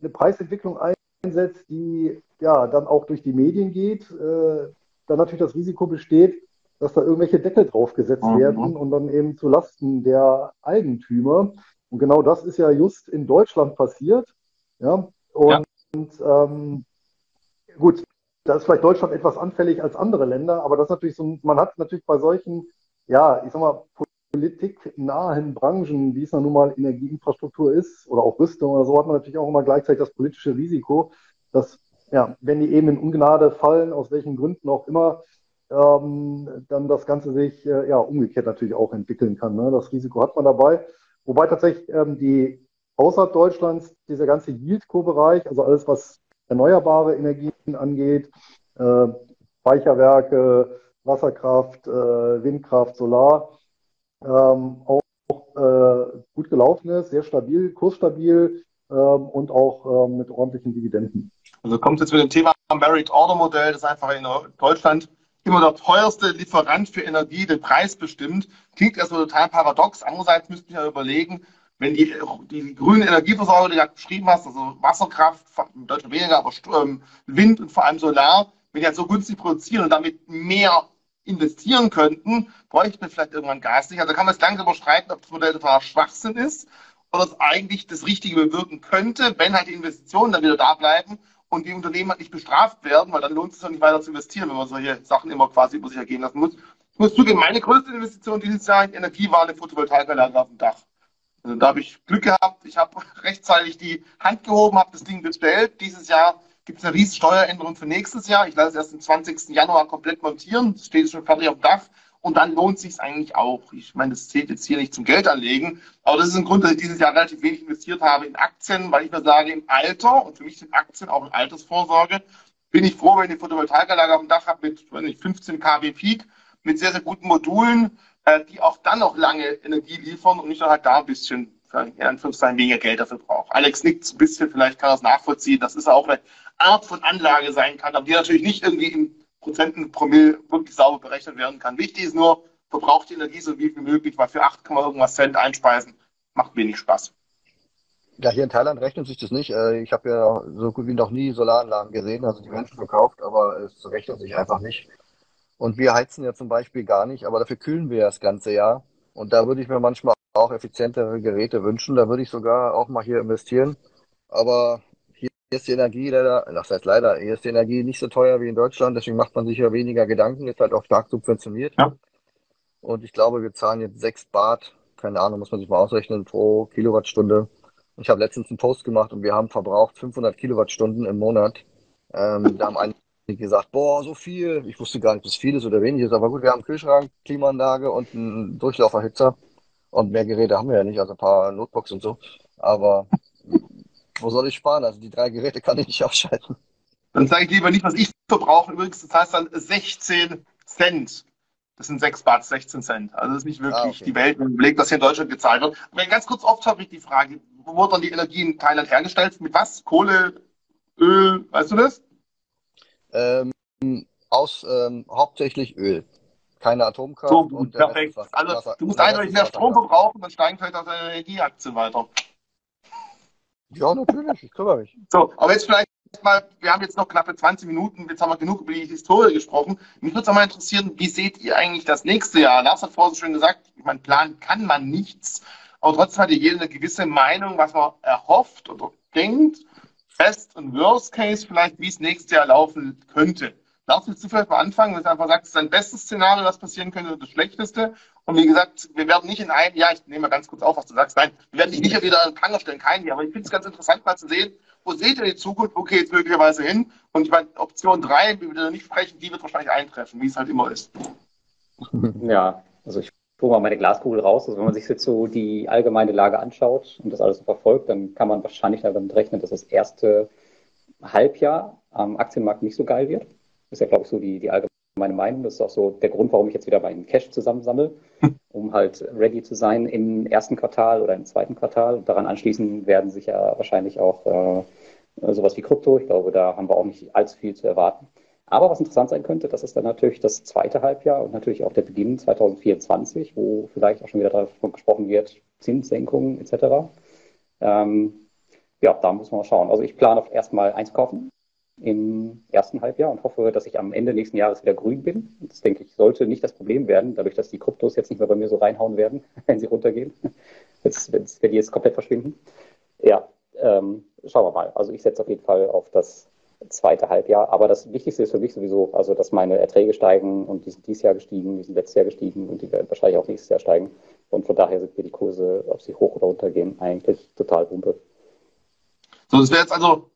eine Preisentwicklung ein einsetzt, die ja dann auch durch die Medien geht, äh, dann natürlich das Risiko besteht, dass da irgendwelche Deckel draufgesetzt mhm. werden und dann eben zu Lasten der Eigentümer. Und genau das ist ja just in Deutschland passiert. Ja, und ja. Ähm, gut, da ist vielleicht Deutschland etwas anfällig als andere Länder, aber das ist natürlich so, man hat natürlich bei solchen, ja, ich sag mal, politiknahen Branchen, wie es nun mal Energieinfrastruktur ist oder auch Rüstung oder so, hat man natürlich auch immer gleichzeitig das politische Risiko, dass, ja, wenn die eben in Ungnade fallen, aus welchen Gründen auch immer, ähm, dann das Ganze sich äh, ja umgekehrt natürlich auch entwickeln kann. Ne? Das Risiko hat man dabei. Wobei tatsächlich ähm, die außerhalb Deutschlands dieser ganze Yieldco-Bereich, also alles, was erneuerbare Energien angeht, äh, Speicherwerke, Wasserkraft, äh, Windkraft, Solar, ähm, auch äh, gut gelaufen ist, sehr stabil, kursstabil ähm, und auch ähm, mit ordentlichen Dividenden. Also kommt jetzt mit dem Thema Merit Order Modell, das einfach in Deutschland immer der teuerste Lieferant für Energie den Preis bestimmt. Klingt erstmal total paradox. Andererseits müsste ich ja überlegen, wenn die, die grüne Energieversorgung, die du beschrieben hast, also Wasserkraft, Deutschland weniger, aber Wind und vor allem Solar, wenn die halt so günstig produzieren und damit mehr investieren könnten, bräuchte man vielleicht irgendwann Gas nicht. Also kann man es langsam überstreiten, ob das Modell total Schwachsinn ist oder es eigentlich das Richtige bewirken könnte, wenn halt die Investitionen dann wieder da bleiben und die Unternehmen halt nicht bestraft werden, weil dann lohnt es sich nicht weiter zu investieren, wenn man solche Sachen immer quasi über sich ergehen lassen muss. Ich muss zugeben, meine größte Investition dieses Jahr in Energie war eine Photovoltaikanlage auf dem Dach. Also da habe ich Glück gehabt. Ich habe rechtzeitig die Hand gehoben, habe das Ding bestellt. Dieses Jahr gibt es eine riesige Steueränderung für nächstes Jahr. Ich lasse es erst am 20. Januar komplett montieren. Das steht schon fertig auf dem Dach. Und dann lohnt es sich eigentlich auch. Ich meine, das zählt jetzt hier nicht zum Geld anlegen. Aber das ist ein Grund, dass ich dieses Jahr relativ wenig investiert habe in Aktien, weil ich mir sage, im Alter, und für mich sind Aktien auch eine Altersvorsorge, bin ich froh, wenn ich eine Photovoltaikanlage auf dem Dach habe mit wenn ich 15 kW Peak, mit sehr, sehr guten Modulen, äh, die auch dann noch lange Energie liefern und ich dann halt da ein bisschen in Anführungszeichen weniger Geld dafür brauche. Alex nickt ein bisschen, vielleicht kann er es nachvollziehen. Das ist auch eine Art von Anlage sein kann, aber die natürlich nicht irgendwie in Prozenten Promille wirklich sauber berechnet werden kann. Wichtig ist nur, verbraucht die Energie so wie möglich, weil für 8, irgendwas Cent einspeisen macht wenig Spaß. Ja, hier in Thailand rechnet sich das nicht. Äh, ich habe ja so gut wie noch nie Solaranlagen gesehen, also die werden schon verkauft, aber es rechnet sich einfach nicht. Und wir heizen ja zum Beispiel gar nicht, aber dafür kühlen wir das ganze Jahr. Und da würde ich mir manchmal auch effizientere Geräte wünschen. Da würde ich sogar auch mal hier investieren. Aber ist die Energie leider, das heißt leider, hier ist die Energie nicht so teuer wie in Deutschland, deswegen macht man sich ja weniger Gedanken, ist halt auch stark subventioniert. Ja. Und ich glaube, wir zahlen jetzt sechs Bart, keine Ahnung, muss man sich mal ausrechnen, pro Kilowattstunde. Ich habe letztens einen Post gemacht und wir haben verbraucht 500 Kilowattstunden im Monat. Ähm, da haben einige gesagt, boah, so viel. Ich wusste gar nicht, ob es viel ist oder wenig ist, aber gut, wir haben einen Kühlschrank, Klimaanlage und einen Durchlauferhitzer. Und mehr Geräte haben wir ja nicht, also ein paar Notebooks und so. Aber wo soll ich sparen? Also die drei Geräte kann ich nicht ausschalten. Dann sage ich lieber nicht, was ich verbrauche. Übrigens, das heißt dann 16 Cent. Das sind 6 Bart, 16 Cent. Also das ist nicht wirklich ah, okay. die Welt, wenn man überlegt, was hier in Deutschland gezahlt wird. Aber ganz kurz oft habe ich die Frage, wo wird dann die Energie in Thailand hergestellt? Mit was? Kohle, Öl, weißt du das? Ähm, aus ähm, hauptsächlich Öl. keine Atomkraft. So perfekt. Also, was, du musst eindeutig mehr Strom verbrauchen, dann steigen vielleicht auch deine Energieaktien weiter. Ja, natürlich, ich kümmere mich. So, aber jetzt vielleicht mal, wir haben jetzt noch knappe 20 Minuten, jetzt haben wir genug über die Historie gesprochen. Mich würde es auch mal interessieren, wie seht ihr eigentlich das nächste Jahr? Lars hat vorhin so schön gesagt, meine, planen kann man nichts, aber trotzdem hat jeder eine gewisse Meinung, was man erhofft oder denkt. Best und Worst Case vielleicht, wie es nächstes Jahr laufen könnte. Willst du vielleicht mal anfangen, dass du einfach sagst, dein bestes Szenario, was passieren könnte, das schlechteste? Und wie gesagt, wir werden nicht in einem Jahr, ich nehme mal ganz kurz auf, was du sagst, nein, wir werden dich nicht wieder in Pranger stellen, kein Jahr, aber ich finde es ganz interessant mal zu sehen, wo seht ihr die Zukunft, wo geht es möglicherweise hin? Und ich meine, Option 3, wie wir nicht sprechen, die wird wahrscheinlich eintreffen, wie es halt immer ist. Ja, also ich hole mal meine Glaskugel raus. Also wenn man sich jetzt so die allgemeine Lage anschaut und das alles so verfolgt, dann kann man wahrscheinlich damit rechnen, dass das erste Halbjahr am Aktienmarkt nicht so geil wird. Das ist ja, glaube ich, so die, die allgemeine Meinung. Das ist auch so der Grund, warum ich jetzt wieder meinen Cash zusammensammle, um halt ready zu sein im ersten Quartal oder im zweiten Quartal. Und daran anschließend werden sich ja wahrscheinlich auch äh, sowas wie Krypto. Ich glaube, da haben wir auch nicht allzu viel zu erwarten. Aber was interessant sein könnte, das ist dann natürlich das zweite Halbjahr und natürlich auch der Beginn 2024, wo vielleicht auch schon wieder davon gesprochen wird, Zinssenkungen etc. Ähm, ja, da muss man mal schauen. Also ich plane erstmal einzukaufen im ersten Halbjahr und hoffe, dass ich am Ende nächsten Jahres wieder grün bin. Das denke ich, sollte nicht das Problem werden, dadurch, dass die Kryptos jetzt nicht mehr bei mir so reinhauen werden, wenn sie runtergehen, jetzt, wenn die jetzt komplett verschwinden. Ja, ähm, schauen wir mal. Also ich setze auf jeden Fall auf das zweite Halbjahr. Aber das Wichtigste ist für mich sowieso, also dass meine Erträge steigen und die sind dieses Jahr gestiegen, die sind letztes Jahr gestiegen und die werden wahrscheinlich auch nächstes Jahr steigen. Und von daher sind mir die Kurse, ob sie hoch oder runter gehen, eigentlich total pumpe. So, das wäre jetzt also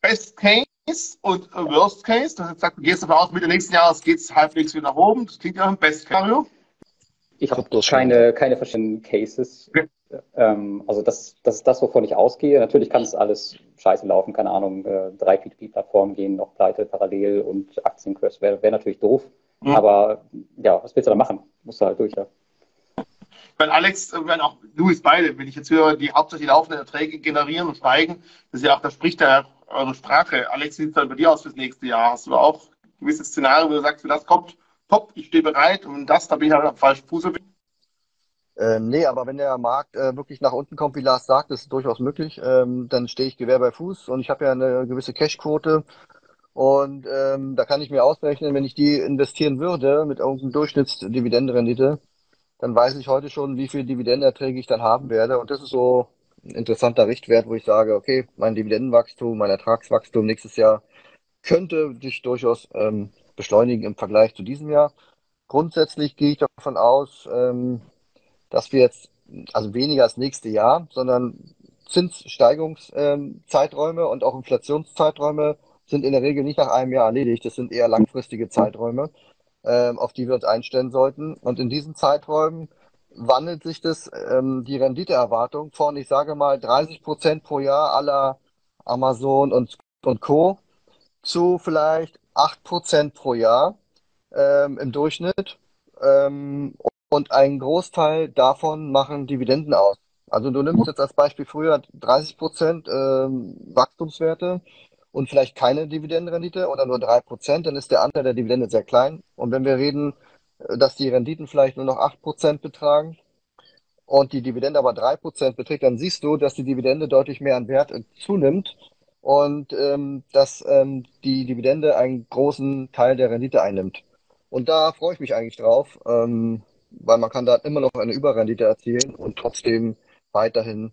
Best Case und Worst Case. Du hast gesagt, du gehst davon aus, Mitte nächsten Jahres geht es halbwegs wieder nach oben. Das klingt ja ein Best Szenario. Ich habe keine, keine verschiedenen Cases. Okay. Ähm, also das, das ist das, wovon ich ausgehe. Natürlich kann es alles scheiße laufen, keine Ahnung, äh, drei P2P-Plattformen gehen noch pleite parallel und Aktiencrash wäre wär natürlich doof. Mhm. Aber ja, was willst du da machen? Musst du halt durch, ja. Wenn Alex, wenn auch Louis beide, wenn ich jetzt höre, die hauptsächlich laufenden Erträge generieren und steigen, das ist ja auch, da spricht ja eure Sprache. Alex, wie sieht es dann bei dir aus fürs nächste Jahr? Hast du auch ein gewisses Szenario, wo du sagst, für das kommt, top, ich stehe bereit und das, da bin ich halt am falschen Fuß. Ähm, nee, aber wenn der Markt äh, wirklich nach unten kommt, wie Lars sagt, ist durchaus möglich, ähm, dann stehe ich Gewehr bei Fuß und ich habe ja eine gewisse Cashquote und ähm, da kann ich mir ausrechnen, wenn ich die investieren würde mit irgendeinem Durchschnittsdividendenrendite, dann weiß ich heute schon, wie viel Dividendenerträge ich dann haben werde und das ist so ein interessanter Richtwert, wo ich sage, okay, mein Dividendenwachstum, mein Ertragswachstum nächstes Jahr könnte sich durchaus ähm, beschleunigen im Vergleich zu diesem Jahr. Grundsätzlich gehe ich davon aus, ähm, dass wir jetzt, also weniger als nächste Jahr, sondern Zinssteigungszeiträume und auch Inflationszeiträume sind in der Regel nicht nach einem Jahr erledigt. Das sind eher langfristige Zeiträume, ähm, auf die wir uns einstellen sollten. Und in diesen Zeiträumen wandelt sich das, ähm, die Renditeerwartung von, ich sage mal, 30 Prozent pro Jahr aller Amazon und, und Co. zu vielleicht 8 Prozent pro Jahr ähm, im Durchschnitt. Ähm, und ein Großteil davon machen Dividenden aus. Also du nimmst jetzt als Beispiel früher 30 Prozent ähm, Wachstumswerte und vielleicht keine Dividendenrendite oder nur drei Prozent, dann ist der Anteil der Dividende sehr klein. Und wenn wir reden, äh, dass die Renditen vielleicht nur noch acht Prozent betragen und die Dividende aber drei Prozent beträgt, dann siehst du, dass die Dividende deutlich mehr an Wert äh, zunimmt und ähm, dass ähm, die Dividende einen großen Teil der Rendite einnimmt. Und da freue ich mich eigentlich drauf. Ähm, weil man kann da immer noch eine Überrendite erzielen und trotzdem weiterhin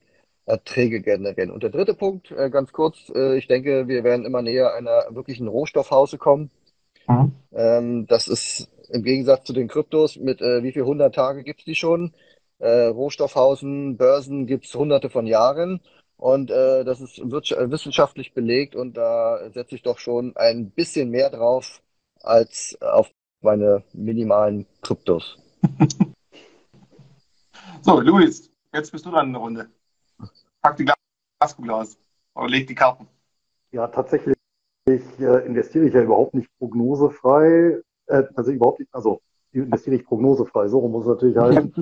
Erträge generieren. Und der dritte Punkt, äh, ganz kurz, äh, ich denke, wir werden immer näher einer wirklichen Rohstoffhause kommen. Mhm. Ähm, das ist im Gegensatz zu den Kryptos mit äh, wie viel hundert Tage gibt's die schon? Rohstoffhausen, Börsen gibt's hunderte von Jahren. Und äh, das ist wissenschaftlich belegt und da setze ich doch schon ein bisschen mehr drauf als auf meine minimalen Kryptos. so, Luis, jetzt bist du dran in der Runde. Pack die Glaskugel aus oder leg die Karten. Ja, tatsächlich äh, investiere ich ja überhaupt nicht prognosefrei. Äh, also überhaupt nicht, also investiere ich prognosefrei. So muss es natürlich heißen.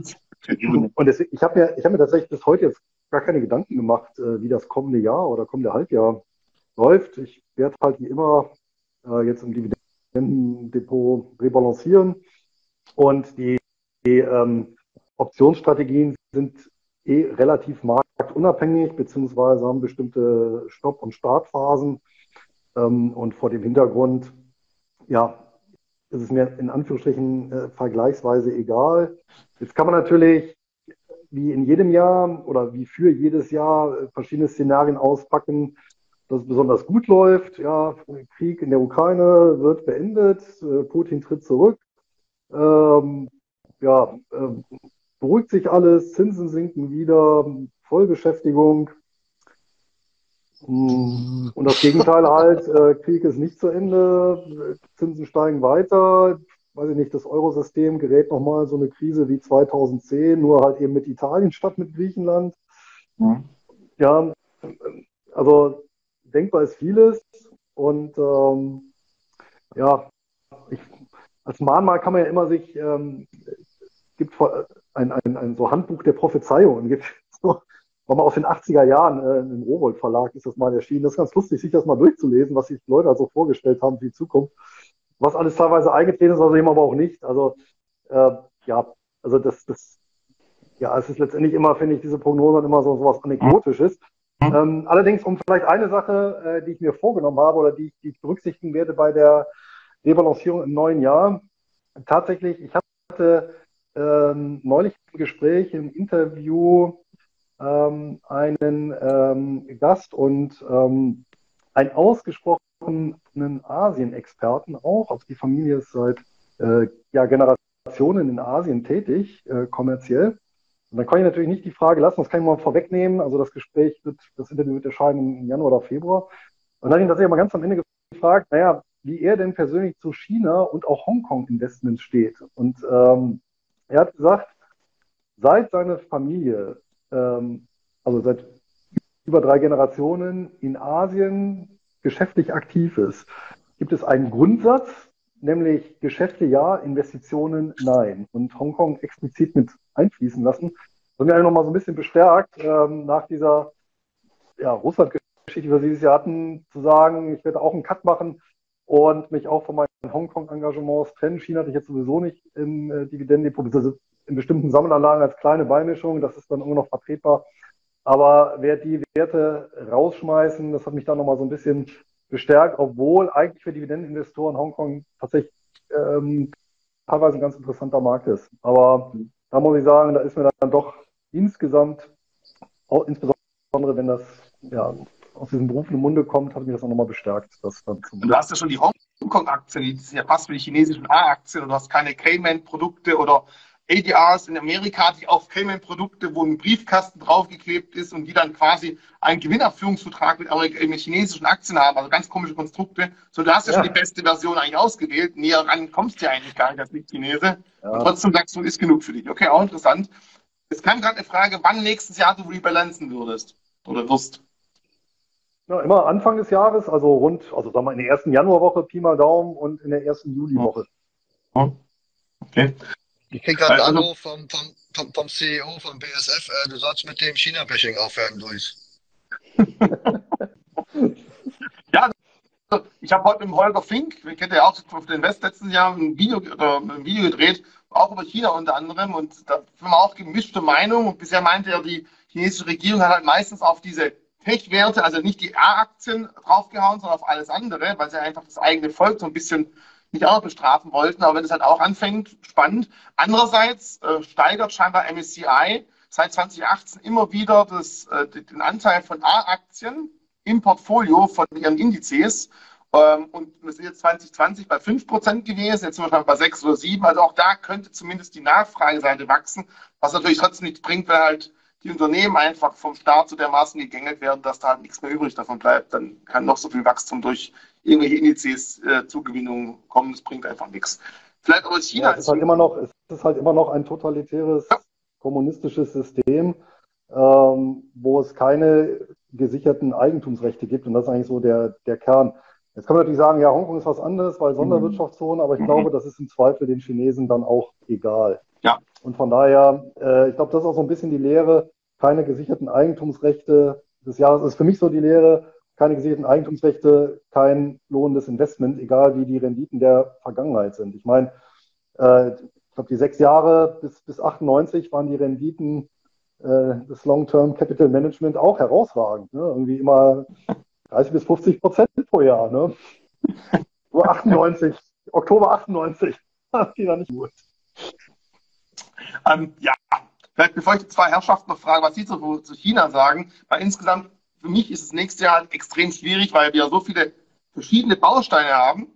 Und deswegen, ich habe mir, ich hab mir tatsächlich bis heute jetzt gar keine Gedanken gemacht, äh, wie das kommende Jahr oder kommende Halbjahr läuft. Ich werde halt wie immer jetzt im Dividendendepot rebalancieren Und die, die ähm, Optionsstrategien sind eh relativ marktunabhängig, beziehungsweise haben bestimmte Stopp- und Startphasen. Ähm, und vor dem Hintergrund, ja, ist es mir in Anführungsstrichen äh, vergleichsweise egal. Jetzt kann man natürlich wie in jedem Jahr oder wie für jedes Jahr äh, verschiedene Szenarien auspacken, dass es besonders gut läuft. Ja, Krieg in der Ukraine wird beendet, äh, Putin tritt zurück. Ähm, ja, äh, beruhigt sich alles, Zinsen sinken wieder, Vollbeschäftigung. Und das Gegenteil halt, äh, Krieg ist nicht zu Ende, Zinsen steigen weiter, weiß ich nicht, das Eurosystem gerät nochmal so eine Krise wie 2010, nur halt eben mit Italien statt mit Griechenland. Mhm. Ja, also denkbar ist vieles und ähm, ja, ich, als Mahnmal kann man ja immer sich, ähm, gibt ein, ein, ein so Handbuch der Prophezeiungen, gibt so, war mal aus den 80er Jahren äh, im Rowold Verlag ist das mal erschienen. Das ist ganz lustig, sich das mal durchzulesen, was sich Leute also vorgestellt haben für die Zukunft. Was alles teilweise eingetreten ist, also eben aber auch nicht. Also äh, ja, also das, das, ja, es ist letztendlich immer, finde ich, diese Prognosen immer so, so was Anekdotisches. Mhm. Ähm, allerdings, um vielleicht eine Sache, äh, die ich mir vorgenommen habe oder die, die ich berücksichtigen werde bei der Rebalancierung im neuen Jahr, tatsächlich, ich hatte ähm, neulich im Gespräch, im Interview ähm, einen ähm, Gast und ähm, einen ausgesprochenen Asien-Experten auch. Also die Familie ist seit äh, ja, Generationen in Asien tätig, äh, kommerziell. Und dann kann ich natürlich nicht die Frage lassen, das kann ich mal vorwegnehmen. Also das Gespräch wird, das Interview wird erscheinen im Januar oder Februar. Und dann habe ich ihn tatsächlich mal ganz am Ende gefragt, naja, wie er denn persönlich zu China und auch Hongkong-Investments steht. Und ähm, er hat gesagt, seit seine Familie, ähm, also seit über drei Generationen in Asien geschäftlich aktiv ist, gibt es einen Grundsatz, nämlich Geschäfte ja, Investitionen nein. Und Hongkong explizit mit einfließen lassen. Das hat mich noch mal so ein bisschen bestärkt, ähm, nach dieser ja, Russland-Geschichte, die wir dieses Jahr hatten, zu sagen, ich werde auch einen Cut machen und mich auch von meinen Hongkong-Engagements trennen. China hatte ich jetzt sowieso nicht im äh, Dividendendepot, also in bestimmten Sammelanlagen als kleine Beimischung. Das ist dann immer noch vertretbar. Aber wer die Werte rausschmeißen, das hat mich dann nochmal so ein bisschen bestärkt, obwohl eigentlich für Dividendeninvestoren Hongkong tatsächlich ähm, teilweise ein ganz interessanter Markt ist. Aber da muss ich sagen, da ist mir dann doch insgesamt, insbesondere wenn das ja, aus diesem Beruf im Munde kommt, hat mich das auch nochmal bestärkt. Dass dann du hast ja schon die Hongkong-Aktien, die sind ja fast wie die chinesischen A-Aktien und du hast keine Cayman-Produkte oder ADRs in Amerika, die auf Cayman-Produkte, wo ein Briefkasten draufgeklebt ist und die dann quasi einen Gewinnerführungsvertrag mit, mit chinesischen Aktien haben, also ganz komische Konstrukte. So, du hast ja, ja. schon die beste Version eigentlich ausgewählt. Näher ran kommst du ja eigentlich gar nicht als Nicht-Chinese. Ja. Und trotzdem sagst du, ist genug für dich. Okay, auch interessant. Es kam gerade eine Frage, wann nächstes Jahr du rebalancen würdest oder wirst. Ja, immer Anfang des Jahres, also rund, also sagen wir in der ersten Januarwoche, Pi mal Daumen und in der ersten Juliwoche. Okay. Ich kriege gerade einen Anruf vom, vom, vom, vom, CEO von BSF, äh, du sollst mit dem China-Bashing aufhören, Luis. ja, ich habe heute mit Holger Fink, wir kennen ja auch auf den West letzten Jahr ein Video, oder ein Video gedreht, auch über China unter anderem. Und da haben wir auch gemischte Meinung. Und bisher meinte er, die chinesische Regierung hat halt meistens auf diese Tech-Werte, also nicht die A-Aktien draufgehauen, sondern auf alles andere, weil sie einfach das eigene Volk so ein bisschen nicht auch bestrafen wollten. Aber wenn es halt auch anfängt, spannend. Andererseits äh, steigert scheinbar MSCI seit 2018 immer wieder das, äh, den Anteil von A-Aktien im Portfolio von ihren Indizes. Ähm, und wir sind jetzt 2020 bei 5% gewesen, jetzt sind wir bei 6 oder 7. Also auch da könnte zumindest die Nachfrageseite wachsen, was natürlich trotzdem nichts bringt, weil halt die Unternehmen einfach vom Staat zu dermaßen gegängelt werden, dass da halt nichts mehr übrig davon bleibt. Dann kann noch so viel Wachstum durch irgendwelche Indizes äh, Zugewinnung kommen. Das bringt einfach nichts. Vielleicht aber China. Ja, es, ist halt immer noch, es ist halt immer noch ein totalitäres ja. kommunistisches System, ähm, wo es keine gesicherten Eigentumsrechte gibt. Und das ist eigentlich so der, der Kern. Jetzt kann man natürlich sagen, ja, Hongkong ist was anderes, weil Sonderwirtschaftszone, aber ich mhm. glaube, das ist im Zweifel den Chinesen dann auch egal. Ja. Und von daher, äh, ich glaube, das ist auch so ein bisschen die Lehre, keine gesicherten Eigentumsrechte des Jahres ist für mich so die Lehre, keine gesicherten Eigentumsrechte, kein lohnendes Investment, egal wie die Renditen der Vergangenheit sind. Ich meine, äh, glaube, die sechs Jahre bis, bis 98 waren die Renditen äh, des Long-Term Capital Management auch herausragend. Ne? Irgendwie immer 30 bis 50 Prozent pro Jahr. Ne? Nur 98, Oktober 98, die da nicht gut. Ähm, ja, vielleicht bevor ich die zwei Herrschaften noch frage, was Sie zu, zu China sagen, weil insgesamt für mich ist es nächstes Jahr extrem schwierig, weil wir so viele verschiedene Bausteine haben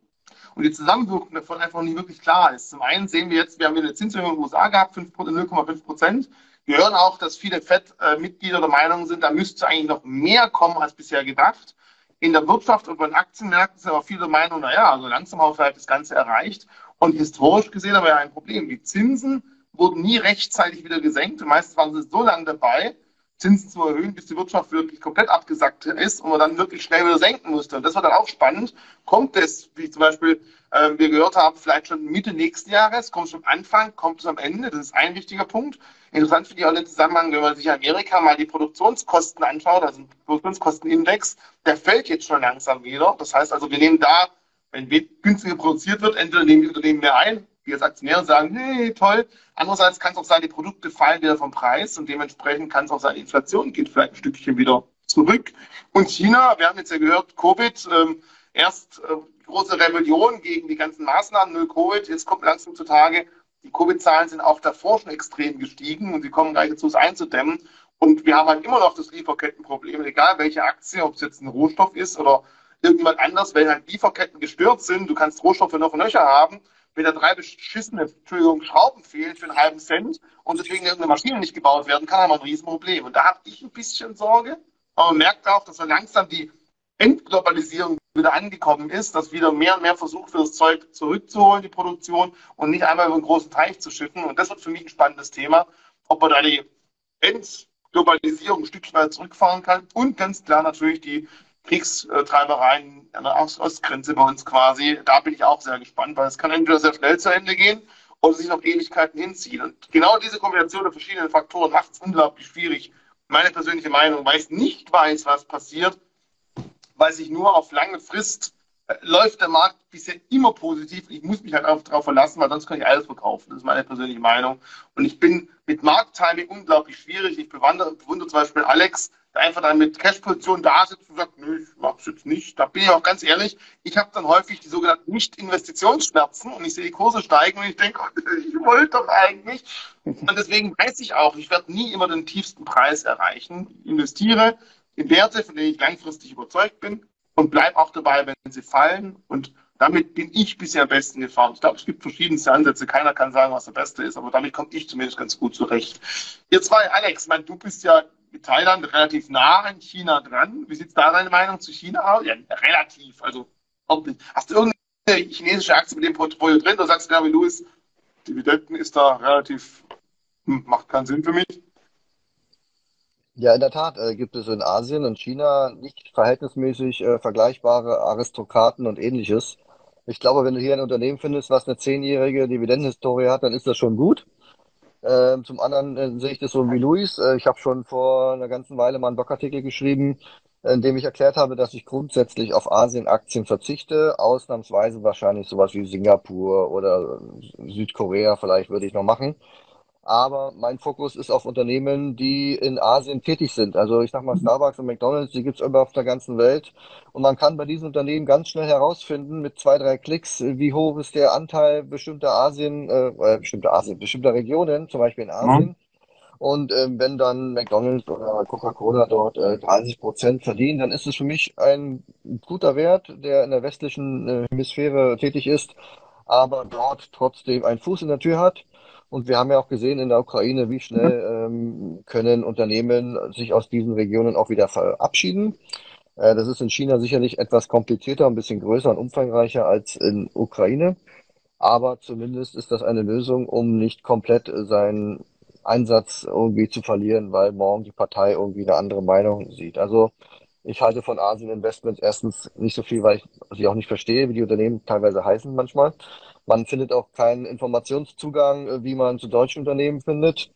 und die Zusammenwirkung davon einfach nicht wirklich klar ist. Zum einen sehen wir jetzt, wir haben eine Zinserhöhung in den USA gehabt, 0,5 Prozent. Wir hören auch, dass viele FED-Mitglieder der Meinung sind, da müsste eigentlich noch mehr kommen als bisher gedacht. In der Wirtschaft und bei den Aktienmärkten sind aber viele der Meinung, naja, also langsam haben wir vielleicht das Ganze erreicht. Und historisch gesehen haben wir ja ein Problem. Die Zinsen wurden nie rechtzeitig wieder gesenkt. Meistens waren sie so lange dabei, Zinsen zu erhöhen, bis die Wirtschaft wirklich komplett abgesackt ist und man dann wirklich schnell wieder senken musste. Und das war dann auch spannend. Kommt es, wie zum Beispiel äh, wir gehört haben, vielleicht schon Mitte nächsten Jahres, kommt es am Anfang, kommt es am Ende? Das ist ein wichtiger Punkt. Interessant finde ich auch den Zusammenhang, wenn man sich Amerika mal die Produktionskosten anschaut, also Produktionskostenindex, der fällt jetzt schon langsam wieder. Das heißt also, wir nehmen da, wenn günstiger produziert wird, entweder nehmen die Unternehmen mehr ein, die als Aktionäre sagen, hey, toll. Andererseits kann es auch sein, die Produkte fallen wieder vom Preis und dementsprechend kann es auch sein, die Inflation geht vielleicht ein Stückchen wieder zurück. Und China, wir haben jetzt ja gehört, Covid, ähm, erst äh, große Rebellion gegen die ganzen Maßnahmen, null Covid, jetzt kommt langsam zutage, die Covid-Zahlen sind auch davor schon extrem gestiegen und sie kommen gleich dazu, es einzudämmen. Und wir haben halt immer noch das Lieferkettenproblem, egal welche Aktie, ob es jetzt ein Rohstoff ist oder irgendjemand anders, wenn halt Lieferketten gestört sind, du kannst Rohstoffe noch Löcher haben, wenn da drei beschissene Entschuldigung, Schrauben fehlen für einen halben Cent und deswegen irgendeine Maschine nicht gebaut werden kann, haben wir ein Riesenproblem. Und da habe ich ein bisschen Sorge, aber man merkt auch, dass so langsam die Entglobalisierung wieder angekommen ist, dass wieder mehr und mehr versucht wird, das Zeug zurückzuholen, die Produktion, und nicht einmal über einen großen Teich zu schiffen. Und das wird für mich ein spannendes Thema, ob man da die Entglobalisierung ein Stückchen weiter zurückfahren kann und ganz klar natürlich die Kriegstreibereien an der Ostgrenze bei uns quasi. Da bin ich auch sehr gespannt, weil es kann entweder sehr schnell zu Ende gehen oder sich noch Ewigkeiten hinziehen. Und genau diese Kombination der verschiedenen Faktoren macht es unglaublich schwierig. Meine persönliche Meinung, weil ich nicht weiß, was passiert, weil sich nur auf lange Frist äh, läuft der Markt bisher immer positiv. Ich muss mich halt darauf verlassen, weil sonst kann ich alles verkaufen. Das ist meine persönliche Meinung. Und ich bin mit Markttiming unglaublich schwierig. Ich bewundere, bewundere zum Beispiel Alex, einfach dann mit Cash-Position da sitzt und sagt, nö, ich mach's jetzt nicht. Da bin ich auch ganz ehrlich, ich habe dann häufig die sogenannten Nicht-Investitionsschmerzen und ich sehe die Kurse steigen und ich denke, ich wollte doch eigentlich. Und deswegen weiß ich auch, ich werde nie immer den tiefsten Preis erreichen. Ich investiere in Werte, von denen ich langfristig überzeugt bin und bleibe auch dabei, wenn sie fallen. Und damit bin ich bisher am besten gefahren. Ich glaube, es gibt verschiedenste Ansätze. Keiner kann sagen, was der beste ist, aber damit komme ich zumindest ganz gut zurecht. Ihr zwei, Alex, mein, du bist ja mit Thailand relativ nah an China dran. Wie sieht da deine Meinung zu China aus? Ja, relativ. Also, hast du irgendeine chinesische Aktie mit dem Portfolio drin? Oder sagst du wie Louis, Dividenden ist da relativ, hm, macht keinen Sinn für mich? Ja, in der Tat äh, gibt es in Asien und China nicht verhältnismäßig äh, vergleichbare Aristokraten und ähnliches. Ich glaube, wenn du hier ein Unternehmen findest, was eine zehnjährige Dividendenhistorie hat, dann ist das schon gut. Ähm, zum anderen äh, sehe ich das so wie Luis. Äh, ich habe schon vor einer ganzen Weile mal einen Blogartikel geschrieben, in dem ich erklärt habe, dass ich grundsätzlich auf Asienaktien verzichte, ausnahmsweise wahrscheinlich sowas wie Singapur oder Südkorea vielleicht würde ich noch machen aber mein Fokus ist auf Unternehmen, die in Asien tätig sind. Also ich sag mal Starbucks und McDonalds, die gibt's immer auf der ganzen Welt. Und man kann bei diesen Unternehmen ganz schnell herausfinden, mit zwei, drei Klicks, wie hoch ist der Anteil bestimmter Asien, äh, äh bestimmter Asien, bestimmter Regionen, zum Beispiel in Asien. Mhm. Und ähm, wenn dann McDonalds oder Coca-Cola dort äh, 30 Prozent verdienen, dann ist es für mich ein guter Wert, der in der westlichen äh, Hemisphäre tätig ist, aber dort trotzdem einen Fuß in der Tür hat und wir haben ja auch gesehen in der Ukraine, wie schnell ähm, können Unternehmen sich aus diesen Regionen auch wieder verabschieden. Äh, das ist in China sicherlich etwas komplizierter, ein bisschen größer und umfangreicher als in Ukraine. Aber zumindest ist das eine Lösung, um nicht komplett seinen Einsatz irgendwie zu verlieren, weil morgen die Partei irgendwie eine andere Meinung sieht. Also ich halte von Asien Investments erstens nicht so viel, weil ich sie auch nicht verstehe, wie die Unternehmen teilweise heißen manchmal. Man findet auch keinen Informationszugang, äh, wie man zu deutschen Unternehmen findet.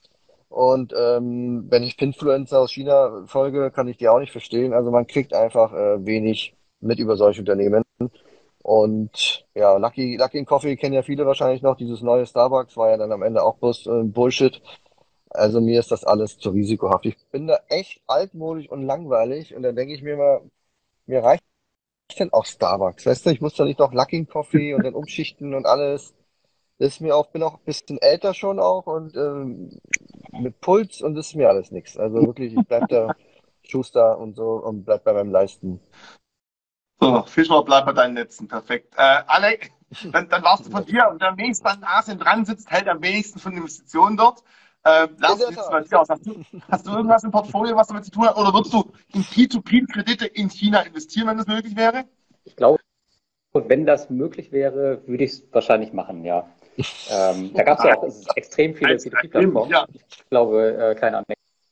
Und ähm, wenn ich Pinfluencer aus China folge, kann ich die auch nicht verstehen. Also man kriegt einfach äh, wenig mit über solche Unternehmen. Und ja, Lucky, Lucky Coffee kennen ja viele wahrscheinlich noch. Dieses neue Starbucks war ja dann am Ende auch bloß äh, Bullshit. Also mir ist das alles zu risikohaft. Ich bin da echt altmodisch und langweilig und dann denke ich mir mal, mir reicht denn auch Starbucks. Weißt du, ich muss doch nicht noch Lucky Coffee und dann umschichten und alles. Das ist mir auch, bin auch ein bisschen älter schon auch und ähm, mit Puls und das ist mir alles nichts. Also wirklich, ich bleib da Schuster und so und bleib bei meinem Leisten. So, Fischer, bleib bei deinen Netzen. Perfekt. Äh, Alex, dann, dann warst du von dir und der nächste an Asien dran sitzt, hält am wenigsten von Investitionen dort. Äh, Lars, aus? Hast du, hast du irgendwas im Portfolio, was damit zu tun hat? Oder würdest du in P2P-Kredite in China investieren, wenn das möglich wäre? Ich glaube, wenn das möglich wäre, würde ich es wahrscheinlich machen, ja. Ähm, da gab es ja auch extrem viele P2P-Plattformen. Ja. Ich glaube, äh, kleine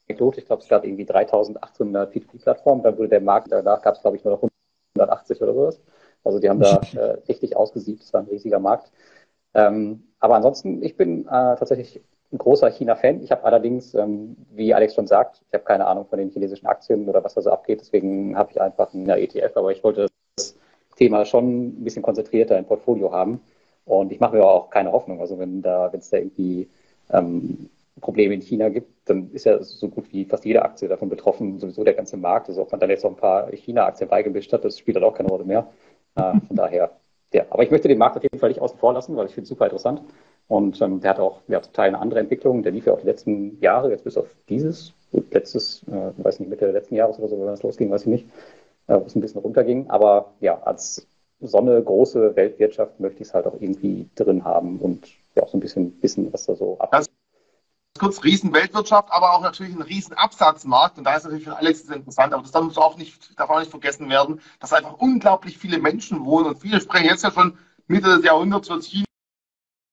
Anekdote, ich glaube, es gab irgendwie 3800 P2P-Plattformen, dann wurde der Markt, danach gab es, glaube ich, nur noch 180 oder sowas. Also die haben da äh, richtig ausgesiebt, das war ein riesiger Markt. Ähm, aber ansonsten, ich bin äh, tatsächlich ein großer China-Fan. Ich habe allerdings, ähm, wie Alex schon sagt, ich habe keine Ahnung von den chinesischen Aktien oder was da so abgeht, deswegen habe ich einfach einen ETF, aber ich wollte das Thema schon ein bisschen konzentrierter im Portfolio haben. Und ich mache mir auch keine Hoffnung. Also wenn da, wenn es da irgendwie ähm, Probleme in China gibt, dann ist ja so gut wie fast jede Aktie davon betroffen, sowieso der ganze Markt. Also ob man dann jetzt noch ein paar China-Aktien beigemischt hat, das spielt dann auch keine Rolle mehr. Äh, von daher, ja. Aber ich möchte den Markt auf jeden Fall nicht außen vor lassen, weil ich finde es super interessant. Und ähm, der hat auch ja, zum Teil eine andere Entwicklung. Der lief ja auch die letzten Jahre, jetzt bis auf dieses, letztes, äh, weiß nicht, Mitte letzten Jahres oder so, wenn das losging, weiß ich nicht, äh, wo es ein bisschen runterging. Aber ja, als so eine große Weltwirtschaft möchte ich es halt auch irgendwie drin haben und ja auch so ein bisschen wissen, was da so abgeht. Kurz Riesenweltwirtschaft, aber auch natürlich ein Riesenabsatzmarkt. Und da ist natürlich für Alex interessant. Aber das darf auch nicht, darf auch nicht vergessen werden, dass einfach unglaublich viele Menschen wohnen. Und viele sprechen jetzt ja schon Mitte des Jahrhunderts wird China,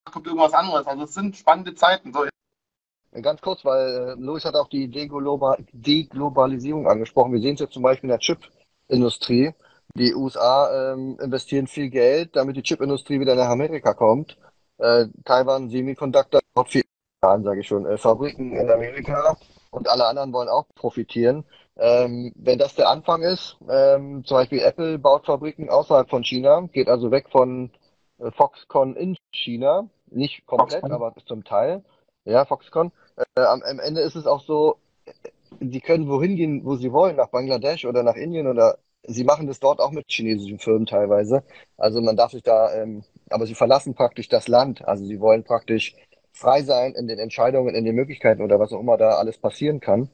kommt irgendwas anderes. Also es sind spannende Zeiten. So. Ganz kurz, weil äh, Louis hat auch die Deglobalisierung angesprochen. Wir sehen es jetzt zum Beispiel in der Chipindustrie. Die USA ähm, investieren viel Geld, damit die Chipindustrie wieder nach Amerika kommt. Äh, Taiwan Semiconductor baut viel an, sage ich schon, äh, Fabriken in Amerika und alle anderen wollen auch profitieren. Ähm, wenn das der Anfang ist, ähm, zum Beispiel Apple baut Fabriken außerhalb von China, geht also weg von äh, Foxconn in China, nicht komplett, Foxconn. aber zum Teil. Ja, Foxconn. Äh, am, am Ende ist es auch so, sie können wohin gehen, wo sie wollen, nach Bangladesch oder nach Indien oder sie machen das dort auch mit chinesischen Firmen teilweise. Also man darf sich da, ähm, aber sie verlassen praktisch das Land. Also sie wollen praktisch frei sein in den Entscheidungen, in den Möglichkeiten oder was auch immer da alles passieren kann.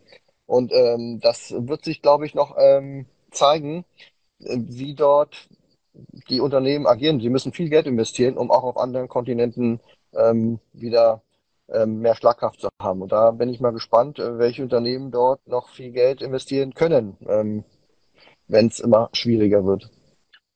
Und ähm, das wird sich, glaube ich, noch ähm, zeigen, äh, wie dort die Unternehmen agieren. Sie müssen viel Geld investieren, um auch auf anderen Kontinenten ähm, wieder ähm, mehr Schlagkraft zu haben. Und da bin ich mal gespannt, äh, welche Unternehmen dort noch viel Geld investieren können. Ähm, wenn es immer schwieriger wird.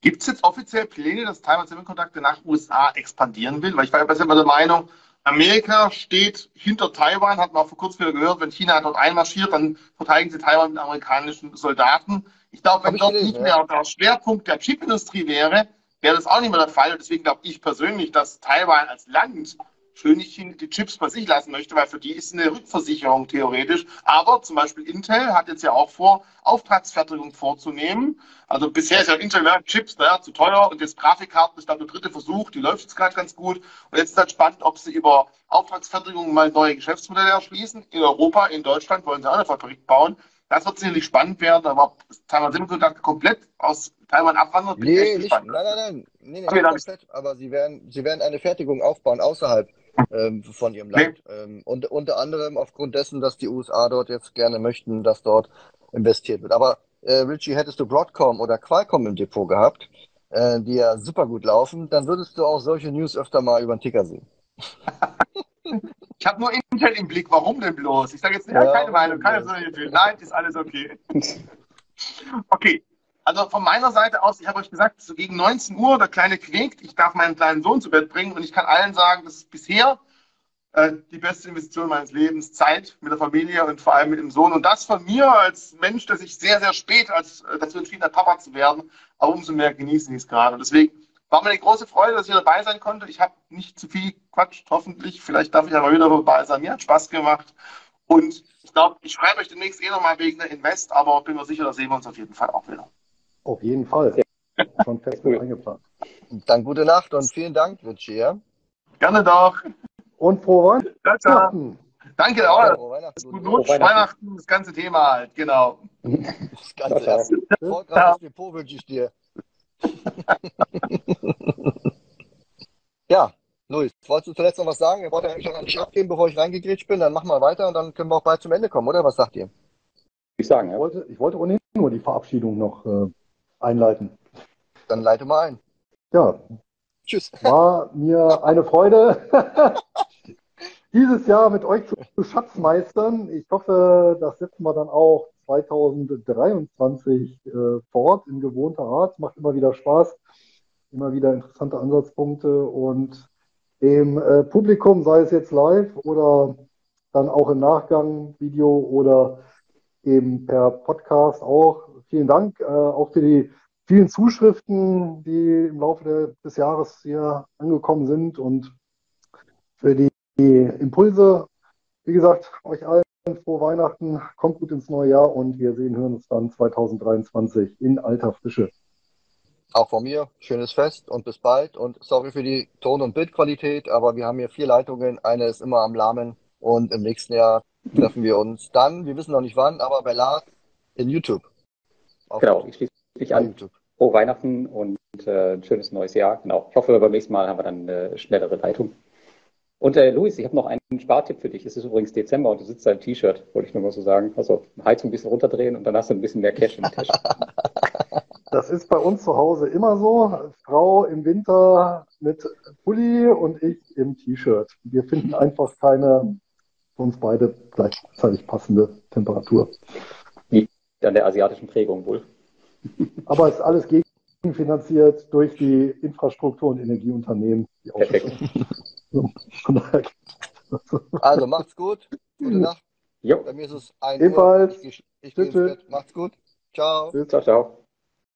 Gibt es jetzt offiziell Pläne, dass Taiwan Semiconductor nach USA expandieren will? Weil ich war ja immer der Meinung, Amerika steht hinter Taiwan, hat man auch vor kurzem wieder gehört, wenn China dort einmarschiert, dann verteidigen sie Taiwan mit amerikanischen Soldaten. Ich glaube, wenn dort nicht mehr der Schwerpunkt der Chipindustrie wäre, wäre das auch nicht mehr der Fall. Und deswegen glaube ich persönlich, dass Taiwan als Land schön nicht die Chips bei sich lassen möchte, weil für die ist eine Rückversicherung theoretisch. Aber zum Beispiel Intel hat jetzt ja auch vor, Auftragsfertigung vorzunehmen. Also bisher ist ja Intel ja, Chips naja, zu teuer und jetzt Grafikkarten ist dann der dritte Versuch, die läuft jetzt gerade ganz gut. Und jetzt ist halt spannend, ob sie über Auftragsfertigung mal neue Geschäftsmodelle erschließen. In Europa, in Deutschland wollen sie auch eine Fabrik bauen. Das wird sicherlich spannend werden, aber Taiwan Semiconductor komplett aus Taiwan abwandert. Nee, nicht, nein, nein, nein, nee, nee, okay, komplett, aber sie werden, sie werden eine Fertigung aufbauen außerhalb ähm, von ihrem Land. Nee. Ähm, und unter anderem aufgrund dessen, dass die USA dort jetzt gerne möchten, dass dort investiert wird. Aber äh, Richie, hättest du Broadcom oder Qualcomm im Depot gehabt, äh, die ja super gut laufen, dann würdest du auch solche News öfter mal über den Ticker sehen. ich habe nur Intel im Blick. Warum denn bloß? Ich sage jetzt ja, keine Meinung, keine solche Nein, ist alles okay. okay, also von meiner Seite aus, ich habe euch gesagt, so gegen 19 Uhr, der Kleine quäkt, ich darf meinen kleinen Sohn zu Bett bringen und ich kann allen sagen, das ist bisher äh, die beste Investition meines Lebens, Zeit mit der Familie und vor allem mit dem Sohn. Und das von mir als Mensch, der sich sehr, sehr spät als äh, dazu entschieden hat, Papa zu werden, aber umso mehr genieße ich es gerade. Und deswegen war mir eine große Freude, dass ich dabei sein konnte. Ich habe nicht zu viel Quatsch, hoffentlich. Vielleicht darf ich aber wieder dabei sein. Mir hat Spaß gemacht. Und ich glaube, ich schreibe euch demnächst eh nochmal wegen der Invest, aber bin mir sicher, da sehen wir uns auf jeden Fall auch wieder. Auf jeden Fall. schon fest cool. eingeplant. Dann gute Nacht und vielen Dank, Richie. Ja? Gerne doch. Und frohe Weihnachten. Danke auch. Ja, Weihnachten. Gut Rutsch, Weihnachten. Weihnachten, das ganze Thema halt, genau. Das ganze erfolgreiches Depot wünsche ich dir. ja, Luis, wolltest du zuletzt noch was sagen? Ihr wollt ja eigentlich noch nicht abgeben, bevor ich reingegrätscht bin. Dann machen wir weiter und dann können wir auch bald zum Ende kommen, oder? Was sagt ihr? Ich sagen, ja. Wollte, ich wollte ohnehin nur die Verabschiedung noch äh, einleiten. Dann leite mal ein. Ja. Tschüss. War mir eine Freude, dieses Jahr mit euch zu, zu Schatzmeistern. Ich hoffe, das setzen wir dann auch 2023 äh, fort in gewohnter Art. Macht immer wieder Spaß, immer wieder interessante Ansatzpunkte und dem äh, Publikum, sei es jetzt live oder dann auch im Nachgang Video oder eben per Podcast auch. Vielen Dank äh, auch für die vielen Zuschriften, die im Laufe der, des Jahres hier angekommen sind und für die, die Impulse. Wie gesagt, euch allen frohe Weihnachten, kommt gut ins neue Jahr und wir sehen, hören uns dann 2023 in alter Frische. Auch von mir, schönes Fest und bis bald. Und sorry für die Ton- und Bildqualität, aber wir haben hier vier Leitungen. Eine ist immer am Lahmen und im nächsten Jahr treffen wir uns dann, wir wissen noch nicht wann, aber bei Lars in YouTube. Auf genau, ich schließe mich an. YouTube. Frohe Weihnachten und äh, ein schönes neues Jahr. Genau. Ich hoffe, beim nächsten Mal haben wir dann eine schnellere Leitung. Und äh, Luis, ich habe noch einen Spartipp für dich. Es ist übrigens Dezember und du sitzt da im T-Shirt, wollte ich nur mal so sagen. Also Heizung ein bisschen runterdrehen und dann hast du ein bisschen mehr Cash im Tisch. Das ist bei uns zu Hause immer so. Frau im Winter mit Pulli und ich im T-Shirt. Wir finden einfach keine für uns beide gleichzeitig passende Temperatur. Liegt an der asiatischen Prägung wohl. Aber es ist alles gegenfinanziert durch die Infrastruktur- und Energieunternehmen. Die Perfekt. also macht's gut. Gute Nacht. Jo. Bei mir ist es ein Ebenfalls. Uhr. Ich, ich, ich gehe ins Bett. Macht's gut. Ciao. Ciao, ciao.